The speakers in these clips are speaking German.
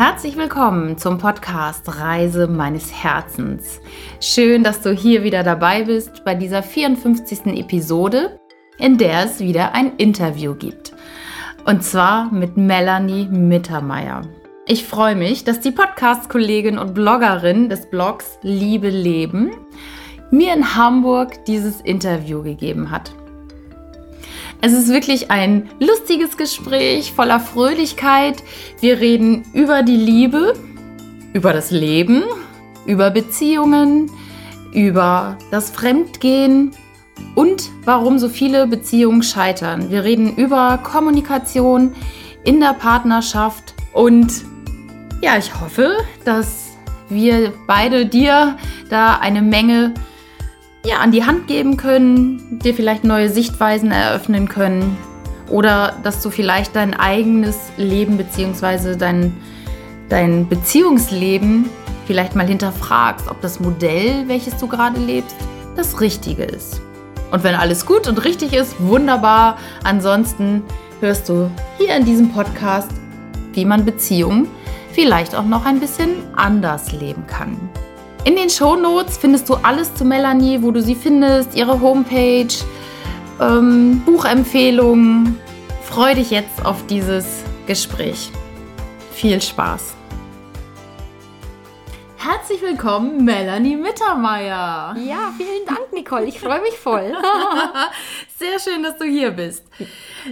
Herzlich willkommen zum Podcast Reise meines Herzens. Schön, dass du hier wieder dabei bist bei dieser 54. Episode, in der es wieder ein Interview gibt. Und zwar mit Melanie Mittermeier. Ich freue mich, dass die Podcast-Kollegin und Bloggerin des Blogs Liebe Leben mir in Hamburg dieses Interview gegeben hat. Es ist wirklich ein lustiges Gespräch voller Fröhlichkeit. Wir reden über die Liebe, über das Leben, über Beziehungen, über das Fremdgehen und warum so viele Beziehungen scheitern. Wir reden über Kommunikation in der Partnerschaft und ja, ich hoffe, dass wir beide dir da eine Menge ja, an die Hand geben können, dir vielleicht neue Sichtweisen eröffnen können oder dass du vielleicht dein eigenes Leben bzw. Dein, dein Beziehungsleben vielleicht mal hinterfragst, ob das Modell, welches du gerade lebst, das Richtige ist. Und wenn alles gut und richtig ist, wunderbar. Ansonsten hörst du hier in diesem Podcast, wie man Beziehungen vielleicht auch noch ein bisschen anders leben kann. In den Shownotes findest du alles zu Melanie, wo du sie findest, ihre Homepage, ähm, Buchempfehlungen. Freu dich jetzt auf dieses Gespräch. Viel Spaß. Herzlich willkommen, Melanie Mittermeier. Ja, vielen Dank, Nicole. Ich freue mich voll. Sehr schön, dass du hier bist.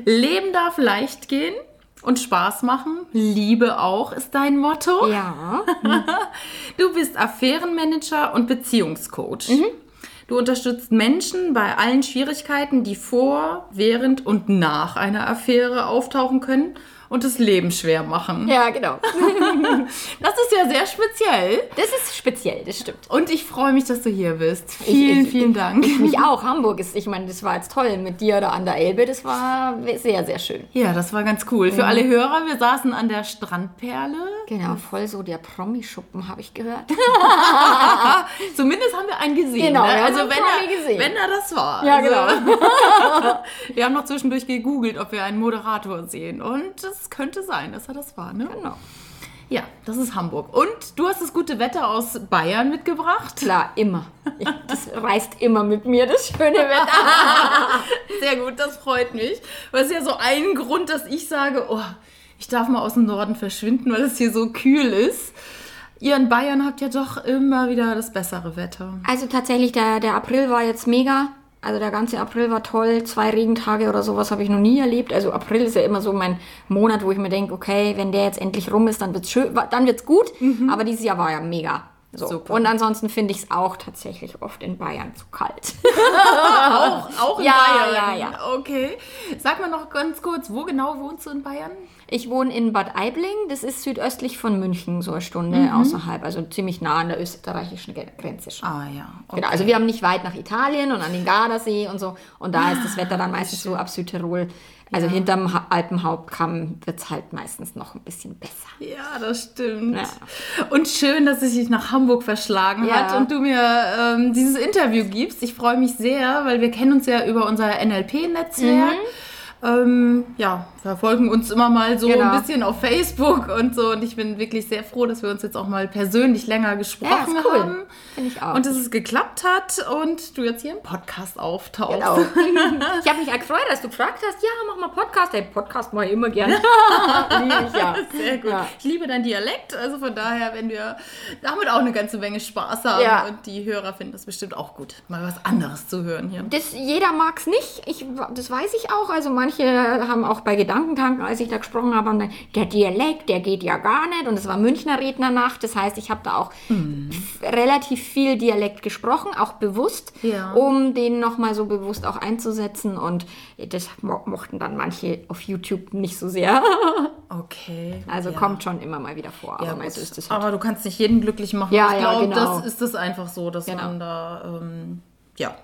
Leben darf leicht gehen und Spaß machen. Liebe auch ist dein Motto. Ja. Du bist Affärenmanager und Beziehungscoach. Mhm. Du unterstützt Menschen bei allen Schwierigkeiten, die vor, während und nach einer Affäre auftauchen können und das Leben schwer machen. Ja, genau. das ist ja sehr speziell. Das ist speziell, das stimmt. Und ich freue mich, dass du hier bist. Vielen, ich, vielen Dank. Ich mich auch. Hamburg ist, ich meine, das war jetzt toll mit dir da an der Elbe. Das war sehr, sehr schön. Ja, das war ganz cool. Für mhm. alle Hörer, wir saßen an der Strandperle. Genau, voll so der Promischuppen, habe ich gehört. Zumindest haben wir einen gesehen. Genau, ne? also wenn er, gesehen. wenn er das war. Ja, genau. Also, wir haben noch zwischendurch gegoogelt, ob wir einen Moderator sehen. Und das das könnte sein, dass er das war, ne? Genau. Ja, das ist Hamburg. Und du hast das gute Wetter aus Bayern mitgebracht? Klar, immer. Das reist immer mit mir, das schöne Wetter. Sehr gut, das freut mich. Das ist ja so ein Grund, dass ich sage, oh, ich darf mal aus dem Norden verschwinden, weil es hier so kühl ist. Ihr in Bayern habt ja doch immer wieder das bessere Wetter. Also tatsächlich, der, der April war jetzt mega. Also der ganze April war toll, zwei Regentage oder sowas habe ich noch nie erlebt. Also April ist ja immer so mein Monat, wo ich mir denke, okay, wenn der jetzt endlich rum ist, dann wird's schön, dann wird's gut. Mhm. Aber dieses Jahr war ja mega. So. Super. Und ansonsten finde ich es auch tatsächlich oft in Bayern zu kalt. auch, auch in ja, Bayern? Ja, ja, ja. Okay. Sag mal noch ganz kurz, wo genau wohnst du in Bayern? Ich wohne in Bad Aibling, das ist südöstlich von München, so eine Stunde mhm. außerhalb, also ziemlich nah an der österreichischen Grenze schon. Ah ja. Okay. Genau, also wir haben nicht weit nach Italien und an den Gardasee und so. Und da ist das Wetter dann meistens so ab Südtirol also ja. hinterm Alpenhauptkamm wird es halt meistens noch ein bisschen besser. Ja, das stimmt. Ja. Und schön, dass es sich nach Hamburg verschlagen ja. hat und du mir ähm, dieses Interview gibst. Ich freue mich sehr, weil wir kennen uns ja über unser NLP-Netzwerk. Mhm ähm, ja, verfolgen uns immer mal so genau. ein bisschen auf Facebook und so. Und ich bin wirklich sehr froh, dass wir uns jetzt auch mal persönlich länger gesprochen ja, cool. haben. Finde ich auch. Und dass es geklappt hat und du jetzt hier im Podcast auftauchst. Genau. ich habe mich gefreut, dass du gefragt hast, ja, mach mal Podcast. Hey, Podcast mache ich immer gerne. liebe ich ja. Sehr gut. Ja. Ich liebe dein Dialekt. Also von daher, wenn wir damit auch eine ganze Menge Spaß haben ja. und die Hörer finden das bestimmt auch gut, mal was anderes zu hören hier. Das, jeder mag es nicht. Ich, das weiß ich auch. Also manche haben auch bei Gedankentanken, als ich da gesprochen habe, dann, der Dialekt, der geht ja gar nicht. Und es war Münchner Rednernacht. Das heißt, ich habe da auch mhm. relativ viel Dialekt gesprochen, auch bewusst, ja. um den nochmal so bewusst auch einzusetzen. Und das mo mochten dann manche auf YouTube nicht so sehr. Okay. Also ja. kommt schon immer mal wieder vor. Ja, aber, ist das halt. aber du kannst nicht jeden glücklich machen. Ja, ich glaube, genau. das ist es einfach so, dass genau. man da, ähm, ja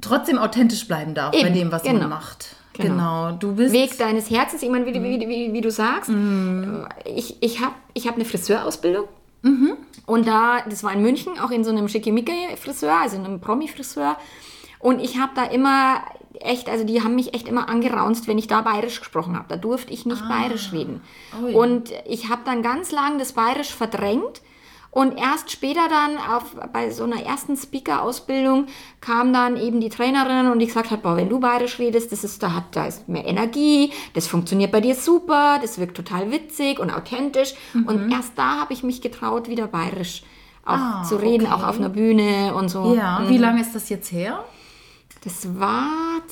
trotzdem authentisch bleiben darf Eben, bei dem, was genau. man macht. Genau. genau. Du bist. Weg deines Herzens, ich meine, wie, wie, wie, wie, du sagst. Mhm. Ich, ich habe ich hab eine Friseurausbildung. Mhm. Und da, das war in München, auch in so einem Schickimicki-Friseur, also in einem Promi-Friseur. Und ich habe da immer echt, also die haben mich echt immer angeraunzt, wenn ich da bayerisch gesprochen habe. Da durfte ich nicht bayerisch reden. Ui. Und ich habe dann ganz lang das bayerisch verdrängt. Und erst später dann auf, bei so einer ersten Speaker-Ausbildung kam dann eben die Trainerin und die gesagt hat, boah, wenn du bayerisch redest, das ist, da, hat, da ist mehr Energie, das funktioniert bei dir super, das wirkt total witzig und authentisch. Und erst da habe ich mich getraut, wieder bayerisch auch Ah, zu reden, okay. auch auf einer Bühne und so. Ja, wie lange ist das jetzt her? Das war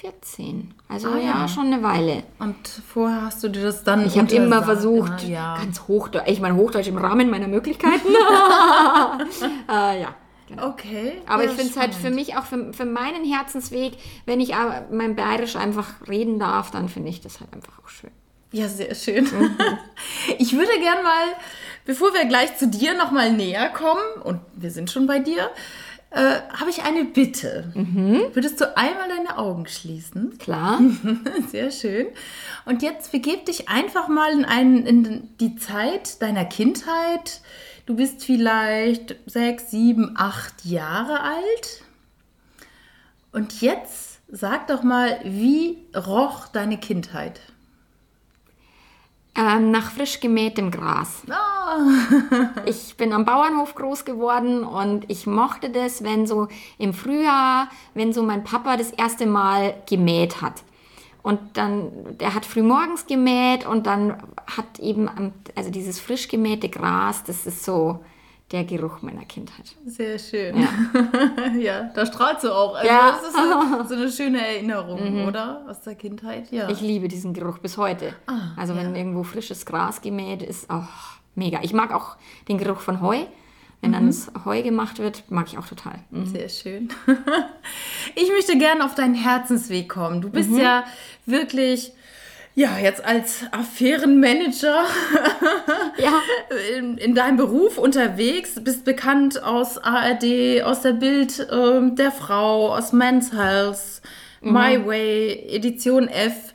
2014. Also Ah, ja. ja. schon eine Weile. Und vorher hast du dir das dann Ich habe immer versucht, ne? ja. ganz Hochdeutsch, ich meine Hochdeutsch im Rahmen meiner Möglichkeiten. äh, ja. Genau. Okay. Aber ja, ich finde es halt für mich auch für, für meinen Herzensweg, wenn ich aber mein Bayerisch einfach reden darf, dann finde ich das halt einfach auch schön. Ja, sehr schön. Mhm. Ich würde gern mal, bevor wir gleich zu dir noch mal näher kommen, und wir sind schon bei dir, äh, habe ich eine Bitte. Mhm. Würdest du einmal deine Augen schließen? Klar. Sehr schön. Und jetzt begib dich einfach mal in, einen, in die Zeit deiner Kindheit. Du bist vielleicht sechs, sieben, acht Jahre alt. Und jetzt sag doch mal, wie roch deine Kindheit? Ähm, nach frisch gemähtem Gras. Ah, Ich bin am Bauernhof groß geworden und ich mochte das, wenn so im Frühjahr, wenn so mein Papa das erste Mal gemäht hat. Und dann, der hat früh morgens gemäht und dann hat eben, also dieses frisch gemähte Gras, das ist so der Geruch meiner Kindheit. sehr schön. Ja, da strahlst du auch. Also Ja. Das ist so, so eine schöne Erinnerung, oder? Aus der Kindheit. Ja. Ich liebe diesen Geruch bis heute. Ah, also wenn irgendwo frisches Gras gemäht ist, oh, mega. Ich mag auch den Geruch von Heu. Wenn dann das Heu gemacht wird, mag ich auch total. Mhm. Sehr schön. Ich möchte gerne auf deinen Herzensweg kommen. Du Mhm. bist ja wirklich, ja, jetzt als Affärenmanager Ja. in, in deinem Beruf unterwegs, bist bekannt aus ARD, aus der Bild ähm, der Frau, aus Men's Health, My Way, Edition F.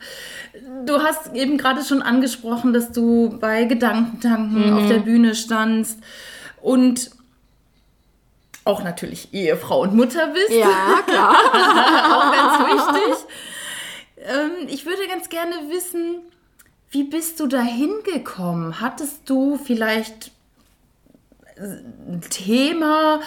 Du hast eben gerade schon angesprochen, dass du bei Gedankentanken auf der Bühne standst und auch natürlich Ehefrau und Mutter bist. Ja, klar. auch ganz wichtig. Ähm, ich würde ganz gerne wissen, wie bist du dahin gekommen? Hattest du vielleicht ein Thema?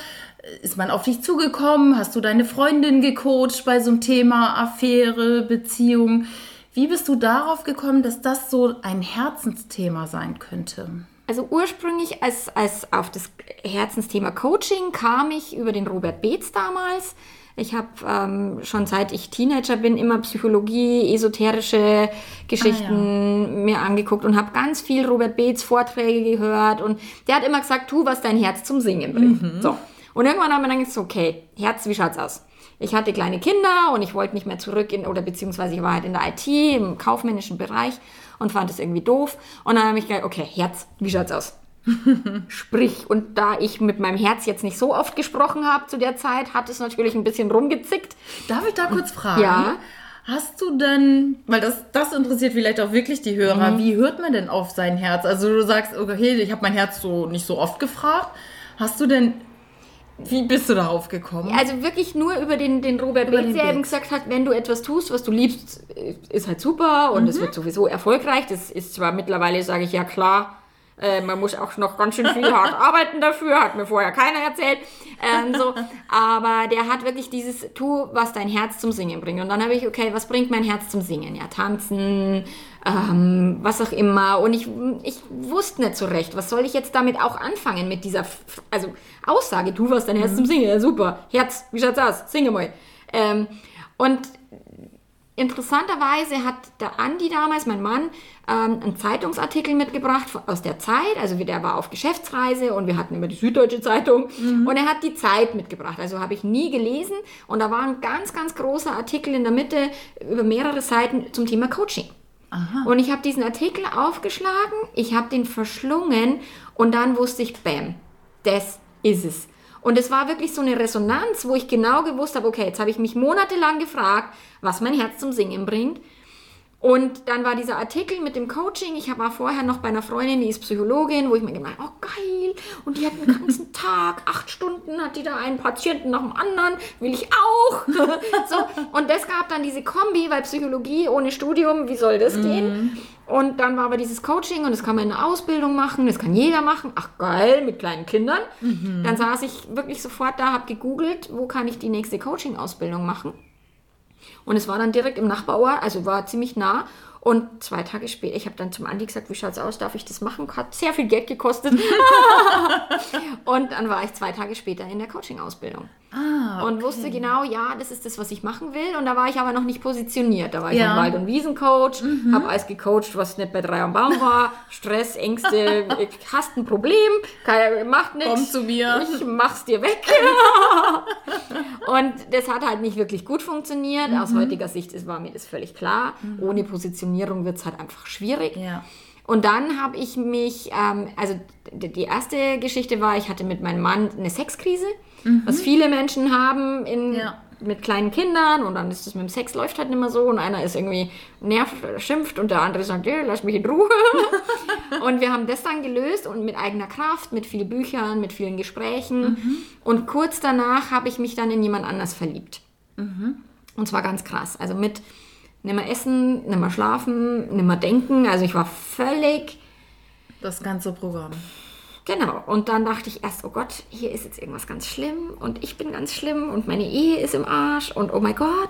Ist man auf dich zugekommen? Hast du deine Freundin gecoacht bei so einem Thema Affäre, Beziehung? Wie bist du darauf gekommen, dass das so ein Herzensthema sein könnte? Also ursprünglich als, als auf das Herzensthema Coaching kam ich über den Robert Beetz damals. Ich habe ähm, schon seit ich Teenager bin immer Psychologie, esoterische Geschichten mir angeguckt und habe ganz viel Robert Beetz Vorträge gehört und der hat immer gesagt, tu, was dein Herz zum Singen bringt. So. Und irgendwann haben wir dann gesagt, okay, Herz, wie schaut's aus? Ich hatte kleine Kinder und ich wollte nicht mehr zurück in, oder beziehungsweise ich war halt in der IT, im kaufmännischen Bereich und fand es irgendwie doof. Und dann habe ich gedacht, okay, Herz, wie schaut's aus? Sprich, und da ich mit meinem Herz jetzt nicht so oft gesprochen habe zu der Zeit, hat es natürlich ein bisschen rumgezickt. Darf ich da kurz fragen? Ja. Hast du denn, weil das, das interessiert vielleicht auch wirklich die Hörer, Mhm. wie hört man denn auf sein Herz? Also du sagst, okay, ich habe mein Herz so nicht so oft gefragt. Hast du denn, wie bist du darauf gekommen? Also wirklich nur über den, den Robert Über Beetz, der eben gesagt hat, wenn du etwas tust, was du liebst, ist halt super und es wird sowieso erfolgreich. Das ist zwar mittlerweile, sage ich ja klar, äh, man muss auch noch ganz schön viel hart arbeiten dafür, hat mir vorher keiner erzählt. Ähm, so. Aber der hat wirklich dieses, tu, was dein Herz zum Singen bringt. Und dann habe ich, okay, was bringt mein Herz zum Singen? Ja, tanzen, ähm, was auch immer. Und ich, ich wusste nicht so recht, was soll ich jetzt damit auch anfangen mit dieser also Aussage, tu was dein Herz zum Singen, ja super. Herz, wie schaut's aus? Singe mal. Ähm, und interessanterweise hat der Andi damals, mein Mann, ähm, einen Zeitungsartikel mitgebracht aus der Zeit. Also der war auf Geschäftsreise und wir hatten immer die Süddeutsche Zeitung. Und er hat die Zeit mitgebracht. Also habe ich nie gelesen. Und da war ein ganz, ganz großer Artikel in der Mitte über mehrere Seiten zum Thema Coaching. Und ich habe diesen Artikel aufgeschlagen, ich habe den verschlungen und dann wusste ich, bam, das ist es. Und es war wirklich so eine Resonanz, wo ich genau gewusst habe, okay, jetzt habe ich mich monatelang gefragt, was mein Herz zum Singen bringt. Und dann war dieser Artikel mit dem Coaching. Ich war vorher noch bei einer Freundin, die ist Psychologin, wo ich mir gedacht oh geil. Und die hat den ganzen Tag, acht Stunden, hat die da einen Patienten nach dem anderen. Will ich auch. so. Und das gab dann diese Kombi, weil Psychologie ohne Studium, wie soll das gehen? Und dann war aber dieses Coaching und das kann man in der Ausbildung machen, das kann jeder machen. Ach geil, mit kleinen Kindern. Dann saß ich wirklich sofort da, habe gegoogelt, wo kann ich die nächste Coaching-Ausbildung machen. Und es war dann direkt im Nachbarort, also war ziemlich nah. Und zwei Tage später, ich habe dann zum Andi gesagt, wie schaut's aus, darf ich das machen? Hat sehr viel Geld gekostet. und dann war ich zwei Tage später in der Coaching-Ausbildung. Ah, Und wusste genau, ja, das ist das, was ich machen will. Und da war ich aber noch nicht positioniert. Da war ich Ja. Mhm. ein Wald- und Wiesencoach, habe alles gecoacht, was nicht bei drei am Baum war. Stress, Ängste, hast ein Problem, macht nichts. Komm zu mir. Ich mach's dir weg. und das hat halt nicht wirklich gut funktioniert. Aus Mhm. heutiger Sicht ist, war mir das völlig klar. Ohne Positionierung wird es halt einfach schwierig. Ja. Und dann habe ich mich, ähm, also die erste Geschichte war, ich hatte mit meinem Mann eine Sexkrise, was viele Menschen haben in, Ja. mit kleinen Kindern und dann ist das mit dem Sex läuft halt nicht mehr so und einer ist irgendwie nervt, schimpft und der andere sagt, "Ja, lass mich in Ruhe. und wir haben das dann gelöst und mit eigener Kraft, mit vielen Büchern, mit vielen Gesprächen. Und kurz danach habe ich mich dann in jemand anders verliebt. Und zwar ganz krass. Also mit nimmer essen, nimmer schlafen, nimmer denken. Also ich war völlig, Das ganze Programm. Genau. Und dann dachte ich erst, oh Gott, hier ist jetzt irgendwas ganz schlimm und ich bin ganz schlimm und meine Ehe ist im Arsch und oh mein Gott.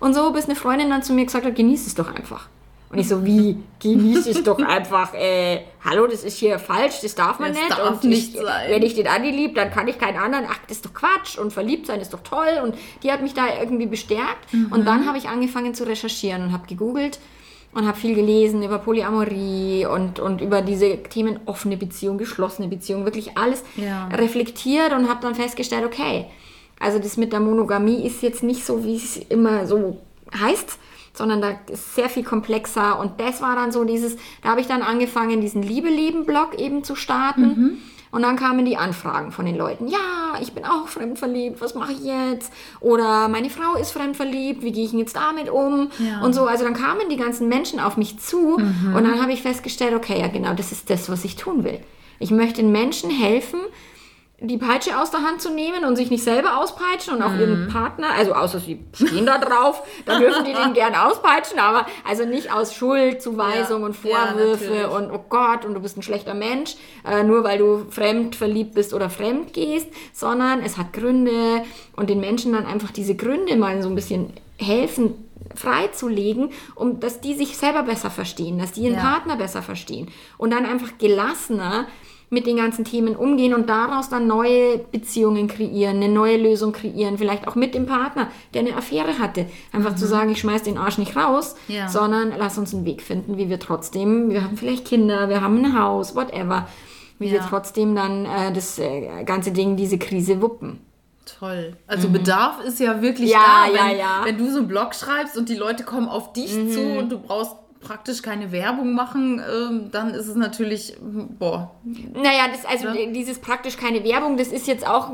Und so, bis eine Freundin dann zu mir gesagt hat, genieß es doch einfach. Und ich so, wie, genieß es doch einfach, äh, hallo, das ist hier falsch, das darf man Das nicht. darf und nicht ich, sein. Wenn ich den Andi lieb, dann kann ich keinen anderen, ach, das ist doch Quatsch und verliebt sein ist doch toll. Und die hat mich da irgendwie bestärkt. Und dann habe ich angefangen zu recherchieren und habe gegoogelt und habe viel gelesen über Polyamorie und, und über diese Themen offene Beziehung, geschlossene Beziehung, wirklich alles Ja. reflektiert und habe dann festgestellt, okay, also das mit der Monogamie ist jetzt nicht so, wie es immer so heißt, sondern da ist sehr viel komplexer und das war dann so dieses, da habe ich dann angefangen, diesen Liebe-Leben-Blog eben zu starten. Und dann kamen die Anfragen von den Leuten. Ja, ich bin auch fremdverliebt, was mache ich jetzt? Oder meine Frau ist fremdverliebt, wie gehe ich denn jetzt damit um? Ja. Und so, also dann kamen die ganzen Menschen auf mich zu und dann habe ich festgestellt, okay, ja genau, das ist das, was ich tun will. Ich möchte den Menschen helfen, die Peitsche aus der Hand zu nehmen und sich nicht selber auspeitschen und auch ihren Partner, also außer sie stehen da drauf, dann dürfen die den gern auspeitschen, aber also nicht aus Schuldzuweisung Ja. und Ja, Vorwürfe natürlich. und oh Gott und du bist ein schlechter Mensch, äh, nur weil du fremd verliebt bist oder fremd gehst, sondern es hat Gründe und den Menschen dann einfach diese Gründe mal so ein bisschen helfen freizulegen, um dass die sich selber besser verstehen, dass die ihren Ja. Partner besser verstehen und dann einfach gelassener mit den ganzen Themen umgehen und daraus dann neue Beziehungen kreieren, eine neue Lösung kreieren, vielleicht auch mit dem Partner, der eine Affäre hatte. Einfach zu sagen, ich schmeiß den Arsch nicht raus, Mhm. Ja. sondern lass uns einen Weg finden, wie wir trotzdem, wir haben vielleicht Kinder, wir haben ein Haus, whatever, wie wir Ja. trotzdem dann äh, das äh, ganze Ding, diese Krise wuppen. Toll. Also Bedarf ist ja wirklich Mhm. Ja, da. ja, wenn, ja. Mhm. wenn du so einen Blog schreibst und die Leute kommen auf dich zu und du brauchst praktisch keine Werbung machen, ähm, dann ist es natürlich, boah, Naja, das, also dieses praktisch keine Werbung, das ist jetzt auch,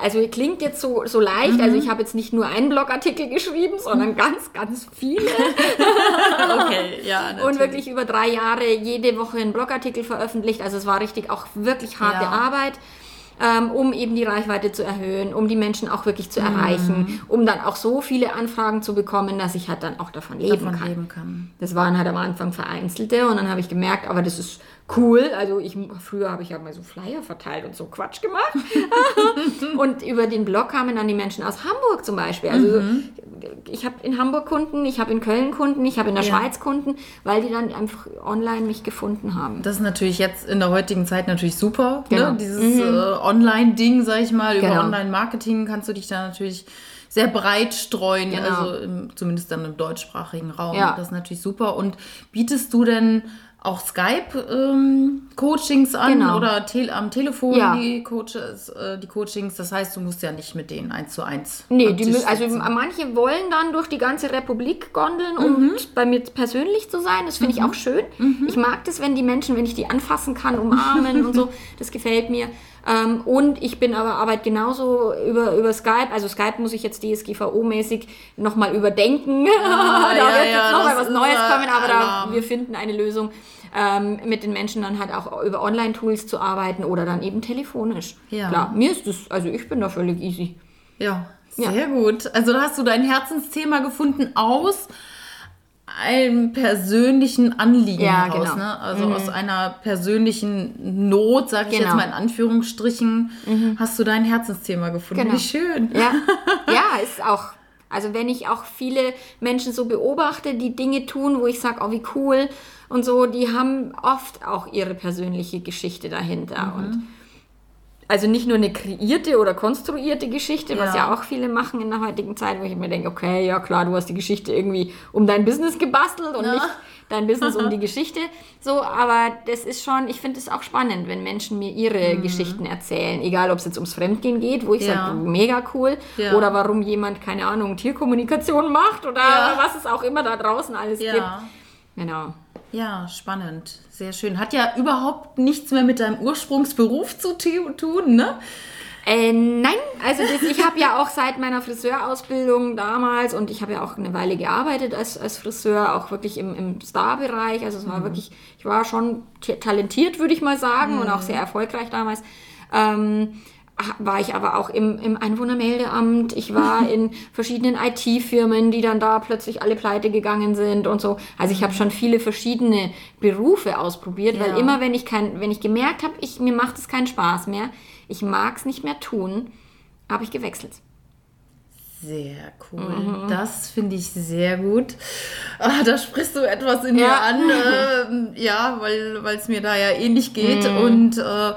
also klingt jetzt so, so leicht. Also ich habe jetzt nicht nur einen Blogartikel geschrieben, sondern ganz, ganz viele. okay, ja, natürlich. Und wirklich über drei Jahre jede Woche einen Blogartikel veröffentlicht. Also es war richtig auch wirklich harte Ja. Arbeit. Ähm, um eben die Reichweite zu erhöhen, um die Menschen auch wirklich Mhm. zu erreichen, um dann auch so viele Anfragen zu bekommen, dass ich halt dann auch davon leben davon kann. leben kann. Das waren halt am Anfang vereinzelte und dann habe ich gemerkt, aber das ist cool. Also ich früher habe ich ja mal so Flyer verteilt und so Quatsch gemacht. und über den Blog kamen dann die Menschen aus Hamburg zum Beispiel. Also Mhm. ich habe in Hamburg Kunden, ich habe in Köln Kunden, ich habe in der Ja. Schweiz Kunden, weil die dann einfach online mich gefunden haben. Das ist natürlich jetzt in der heutigen Zeit natürlich super. Genau. Ne? Dieses äh, Online-Ding, sag ich mal, über Genau. Online-Marketing kannst du dich da natürlich sehr breit streuen, Genau. also im, zumindest dann im deutschsprachigen Raum. Ja. Das ist natürlich super. Und bietest du denn auch Skype-Coachings an Genau. oder tel am Telefon Ja. die, Coaches, äh, die Coachings? Das heißt, du musst ja nicht mit denen eins zu eins. Nee, die, also manche wollen dann durch die ganze Republik gondeln, Mhm. um bei mir persönlich zu sein. Das finde ich auch schön. Ich mag das, wenn die Menschen, wenn ich die anfassen kann, umarmen und so. Das gefällt mir. Ähm, und ich bin aber arbeite genauso über, über Skype. Also Skype muss ich jetzt DSGVO-mäßig nochmal überdenken. Ah, da ja, wird ja, jetzt nochmal was Neues kommen, aber da, wir finden eine Lösung, ähm, mit den Menschen dann halt auch über Online-Tools zu arbeiten oder dann eben telefonisch. Ja. Klar, mir ist das, also ich bin da völlig easy. Ja, Ja. sehr gut. Also da hast du dein Herzensthema gefunden aus einem persönlichen Anliegen Ja, heraus, genau. ne? Also aus einer persönlichen Not, sage ich jetzt Genau. mal in Anführungsstrichen, hast du dein Herzensthema gefunden. Genau. Wie schön. Ja, ja, ist auch. Also wenn ich auch viele Menschen so beobachte, die Dinge tun, wo ich sage, oh wie cool und so, die haben oft auch ihre persönliche Geschichte dahinter. Und also nicht nur eine kreierte oder konstruierte Geschichte, was Ja. ja auch viele machen in der heutigen Zeit, wo ich mir denke, okay, ja klar, du hast die Geschichte irgendwie um dein Business gebastelt und Ja. nicht dein Business um die Geschichte. So, aber das ist schon, ich finde es auch spannend, wenn Menschen mir ihre Geschichten erzählen, egal ob es jetzt ums Fremdgehen geht, wo ich Mhm. Ja. sage, mega cool, Ja. oder warum jemand, keine Ahnung, Tierkommunikation macht oder Ja. was es auch immer da draußen alles Ja. gibt. Genau. Ja, spannend. Sehr schön. Hat ja überhaupt nichts mehr mit deinem Ursprungsberuf zu tu- tun, ne? Äh, nein, also das, ich habe ja auch seit meiner Friseurausbildung damals und ich habe ja auch eine Weile gearbeitet als, als Friseur, auch wirklich im, im Star-Bereich. Also es war wirklich, ich war schon talentiert, würde ich mal sagen, und auch sehr erfolgreich damals. Ähm, war ich aber auch im, im Einwohnermeldeamt. Ich war in verschiedenen IT-Firmen, die dann da plötzlich alle pleite gegangen sind und so. Also ich habe schon viele verschiedene Berufe ausprobiert, Ja. weil immer wenn ich kein, wenn ich gemerkt habe, ich, mir macht es keinen Spaß mehr, ich mag es nicht mehr tun, habe ich gewechselt. Sehr cool. Mhm. Das finde ich sehr gut. Ah, da sprichst du etwas in mir Ja. an. ähm, ja, weil es mir da ja ähnlich geht. Mhm. Und äh,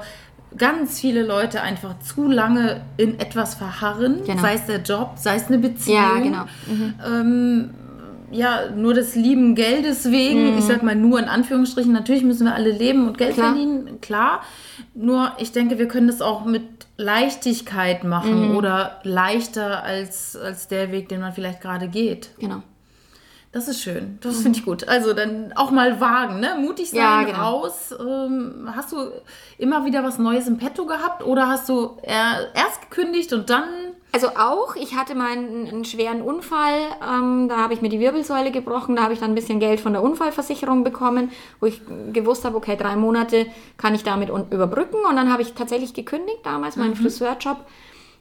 ganz viele Leute einfach zu lange in etwas verharren. Genau. Sei es der Job, sei es eine Beziehung. Ja, genau. Ähm, ja, nur des lieben Geldes wegen, ich sag mal nur in Anführungsstrichen, natürlich müssen wir alle leben und Geld Klar. verdienen, klar. Nur ich denke, wir können das auch mit Leichtigkeit machen oder leichter als, als der Weg, den man vielleicht gerade geht. Genau. Das ist schön. Das finde ich gut. Also dann auch mal wagen, ne? Mutig sein, Ja, genau. raus. Ähm, hast du immer wieder was Neues im Petto gehabt oder hast du er- erst gekündigt und dann Also auch, ich hatte mal einen, einen schweren Unfall, ähm, da habe ich mir die Wirbelsäule gebrochen, da habe ich dann ein bisschen Geld von der Unfallversicherung bekommen, wo ich gewusst habe, okay, drei Monate kann ich damit überbrücken und dann habe ich tatsächlich gekündigt damals, meinen Friseurjob.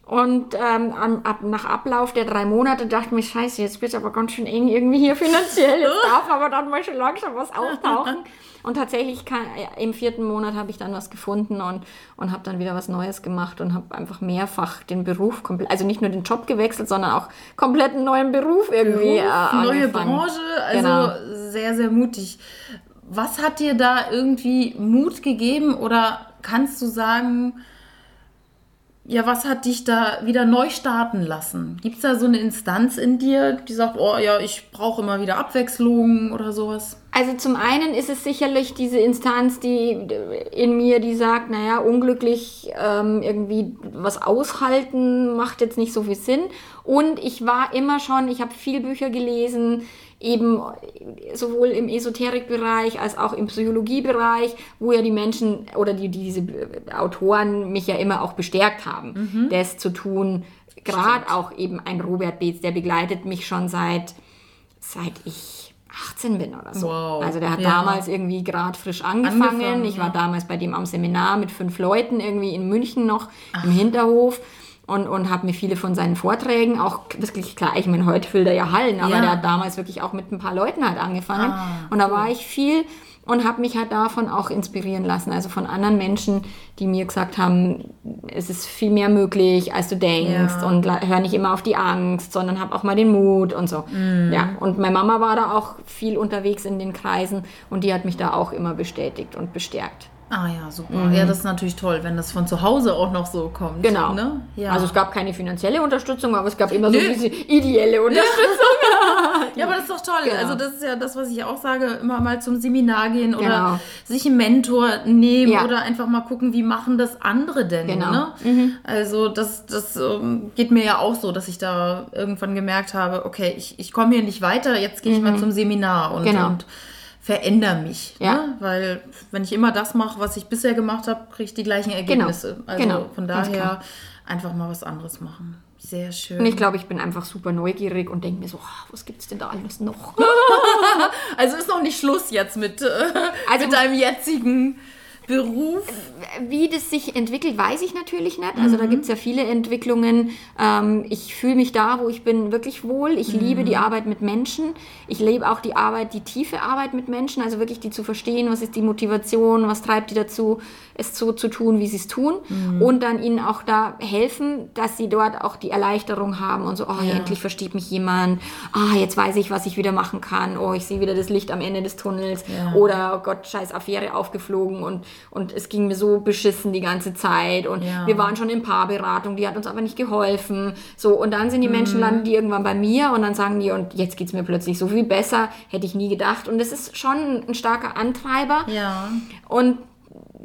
Und ähm, an, ab, nach Ablauf der drei Monate dachte ich mir, scheiße, jetzt wird es aber ganz schön eng irgendwie hier finanziell. Jetzt darf aber dann mal schon langsam was auftauchen. Und tatsächlich kann, äh, im vierten Monat habe ich dann was gefunden und, und habe dann wieder was Neues gemacht und habe einfach mehrfach den Beruf komplett, also nicht nur den Job gewechselt, sondern auch komplett einen neuen Beruf irgendwie. äh, neue. Branche, also Genau. sehr, sehr mutig. Was hat dir da irgendwie Mut gegeben oder kannst du sagen, ja, was hat dich da wieder neu starten lassen? Gibt es da so eine Instanz in dir, die sagt, oh ja, ich brauche immer wieder Abwechslung oder sowas? Also zum einen ist es sicherlich diese Instanz, die in mir, die sagt, naja, unglücklich ähm, irgendwie was aushalten macht jetzt nicht so viel Sinn. Und ich war immer schon, ich habe viel Bücher gelesen, eben sowohl im Esoterikbereich als auch im Psychologiebereich, wo ja die Menschen oder die, diese Autoren mich ja immer auch bestärkt haben, das zu tun. Gerade auch eben ein Robert Beetz, der begleitet mich schon seit, seit ich 18 bin oder so. Wow. Also der hat Ja. damals irgendwie gerade frisch angefangen. Angefangen, ich war ja. damals bei dem am Seminar mit fünf Leuten irgendwie in München noch im Hinterhof und, und habe mir viele von seinen Vorträgen auch wirklich klar, ich meine, heute füllt er ja Hallen, aber Ja. der hat damals wirklich auch mit ein paar Leuten halt angefangen. Ah, und da war ich viel und habe mich halt davon auch inspirieren lassen. Also von anderen Menschen, die mir gesagt haben, es ist viel mehr möglich, als du denkst Ja. und hör nicht immer auf die Angst, sondern hab auch mal den Mut und so. Mhm. Ja, und meine Mama war da auch viel unterwegs in den Kreisen und die hat mich da auch immer bestätigt und bestärkt. Ah ja, super. Ja, das ist natürlich toll, wenn das von zu Hause auch noch so kommt. Genau. Ne? Ja. Also es gab keine finanzielle Unterstützung, aber es gab immer so Nö. diese ideelle Unterstützung. Ja, aber das ist doch toll. Genau. Also das ist ja das, was ich auch sage, immer mal zum Seminar gehen oder Genau. sich einen Mentor nehmen Ja. oder einfach mal gucken, wie machen das andere denn. Genau. Ne? Also das, das ähm, geht mir ja auch so, dass ich da irgendwann gemerkt habe, okay, ich, ich komme hier nicht weiter, jetzt gehe ich mal zum Seminar und, Genau. und verändere mich. Ja. Ne? Weil wenn ich immer das mache, was ich bisher gemacht habe, kriege ich die gleichen Ergebnisse. Also genau, von daher einfach mal was anderes machen. Sehr schön. Und ich glaube, ich bin einfach super neugierig und denke mir so, ah, was gibt es denn da alles noch? also ist noch nicht Schluss jetzt mit, äh, Also- mit deinem jetzigen Beruf. Wie das sich entwickelt, weiß ich natürlich nicht. Also da gibt es ja viele Entwicklungen. Ähm, ich fühle mich da, wo ich bin, wirklich wohl. Ich liebe die Arbeit mit Menschen. Ich liebe auch die Arbeit, die tiefe Arbeit mit Menschen. Also wirklich die zu verstehen, was ist die Motivation, was treibt die dazu, es so zu tun, wie sie es tun. Und dann ihnen auch da helfen, dass sie dort auch die Erleichterung haben und so, oh, Ja. endlich versteht mich jemand. Ah, jetzt weiß ich, was ich wieder machen kann. Oh, ich sehe wieder das Licht am Ende des Tunnels. Ja. Oder, oh Gott, scheiß Affäre aufgeflogen und, und es ging mir so beschissen die ganze Zeit. Und Ja. wir waren schon in Paarberatung, die hat uns aber nicht geholfen. So, und dann sind die Mhm. Menschen, landen die irgendwann bei mir und dann sagen die, und jetzt geht es mir plötzlich so viel besser, hätte ich nie gedacht. Und das ist schon ein starker Antreiber. Ja. Und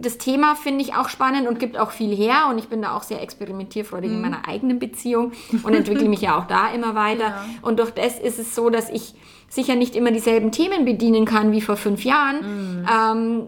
das Thema finde ich auch spannend und gibt auch viel her. Und ich bin da auch sehr experimentierfreudig Mhm. in meiner eigenen Beziehung und entwickle mich ja auch da immer weiter. Ja. Und durch das ist es so, dass ich sicher nicht immer dieselben Themen bedienen kann wie vor fünf Jahren. Mhm. Ähm,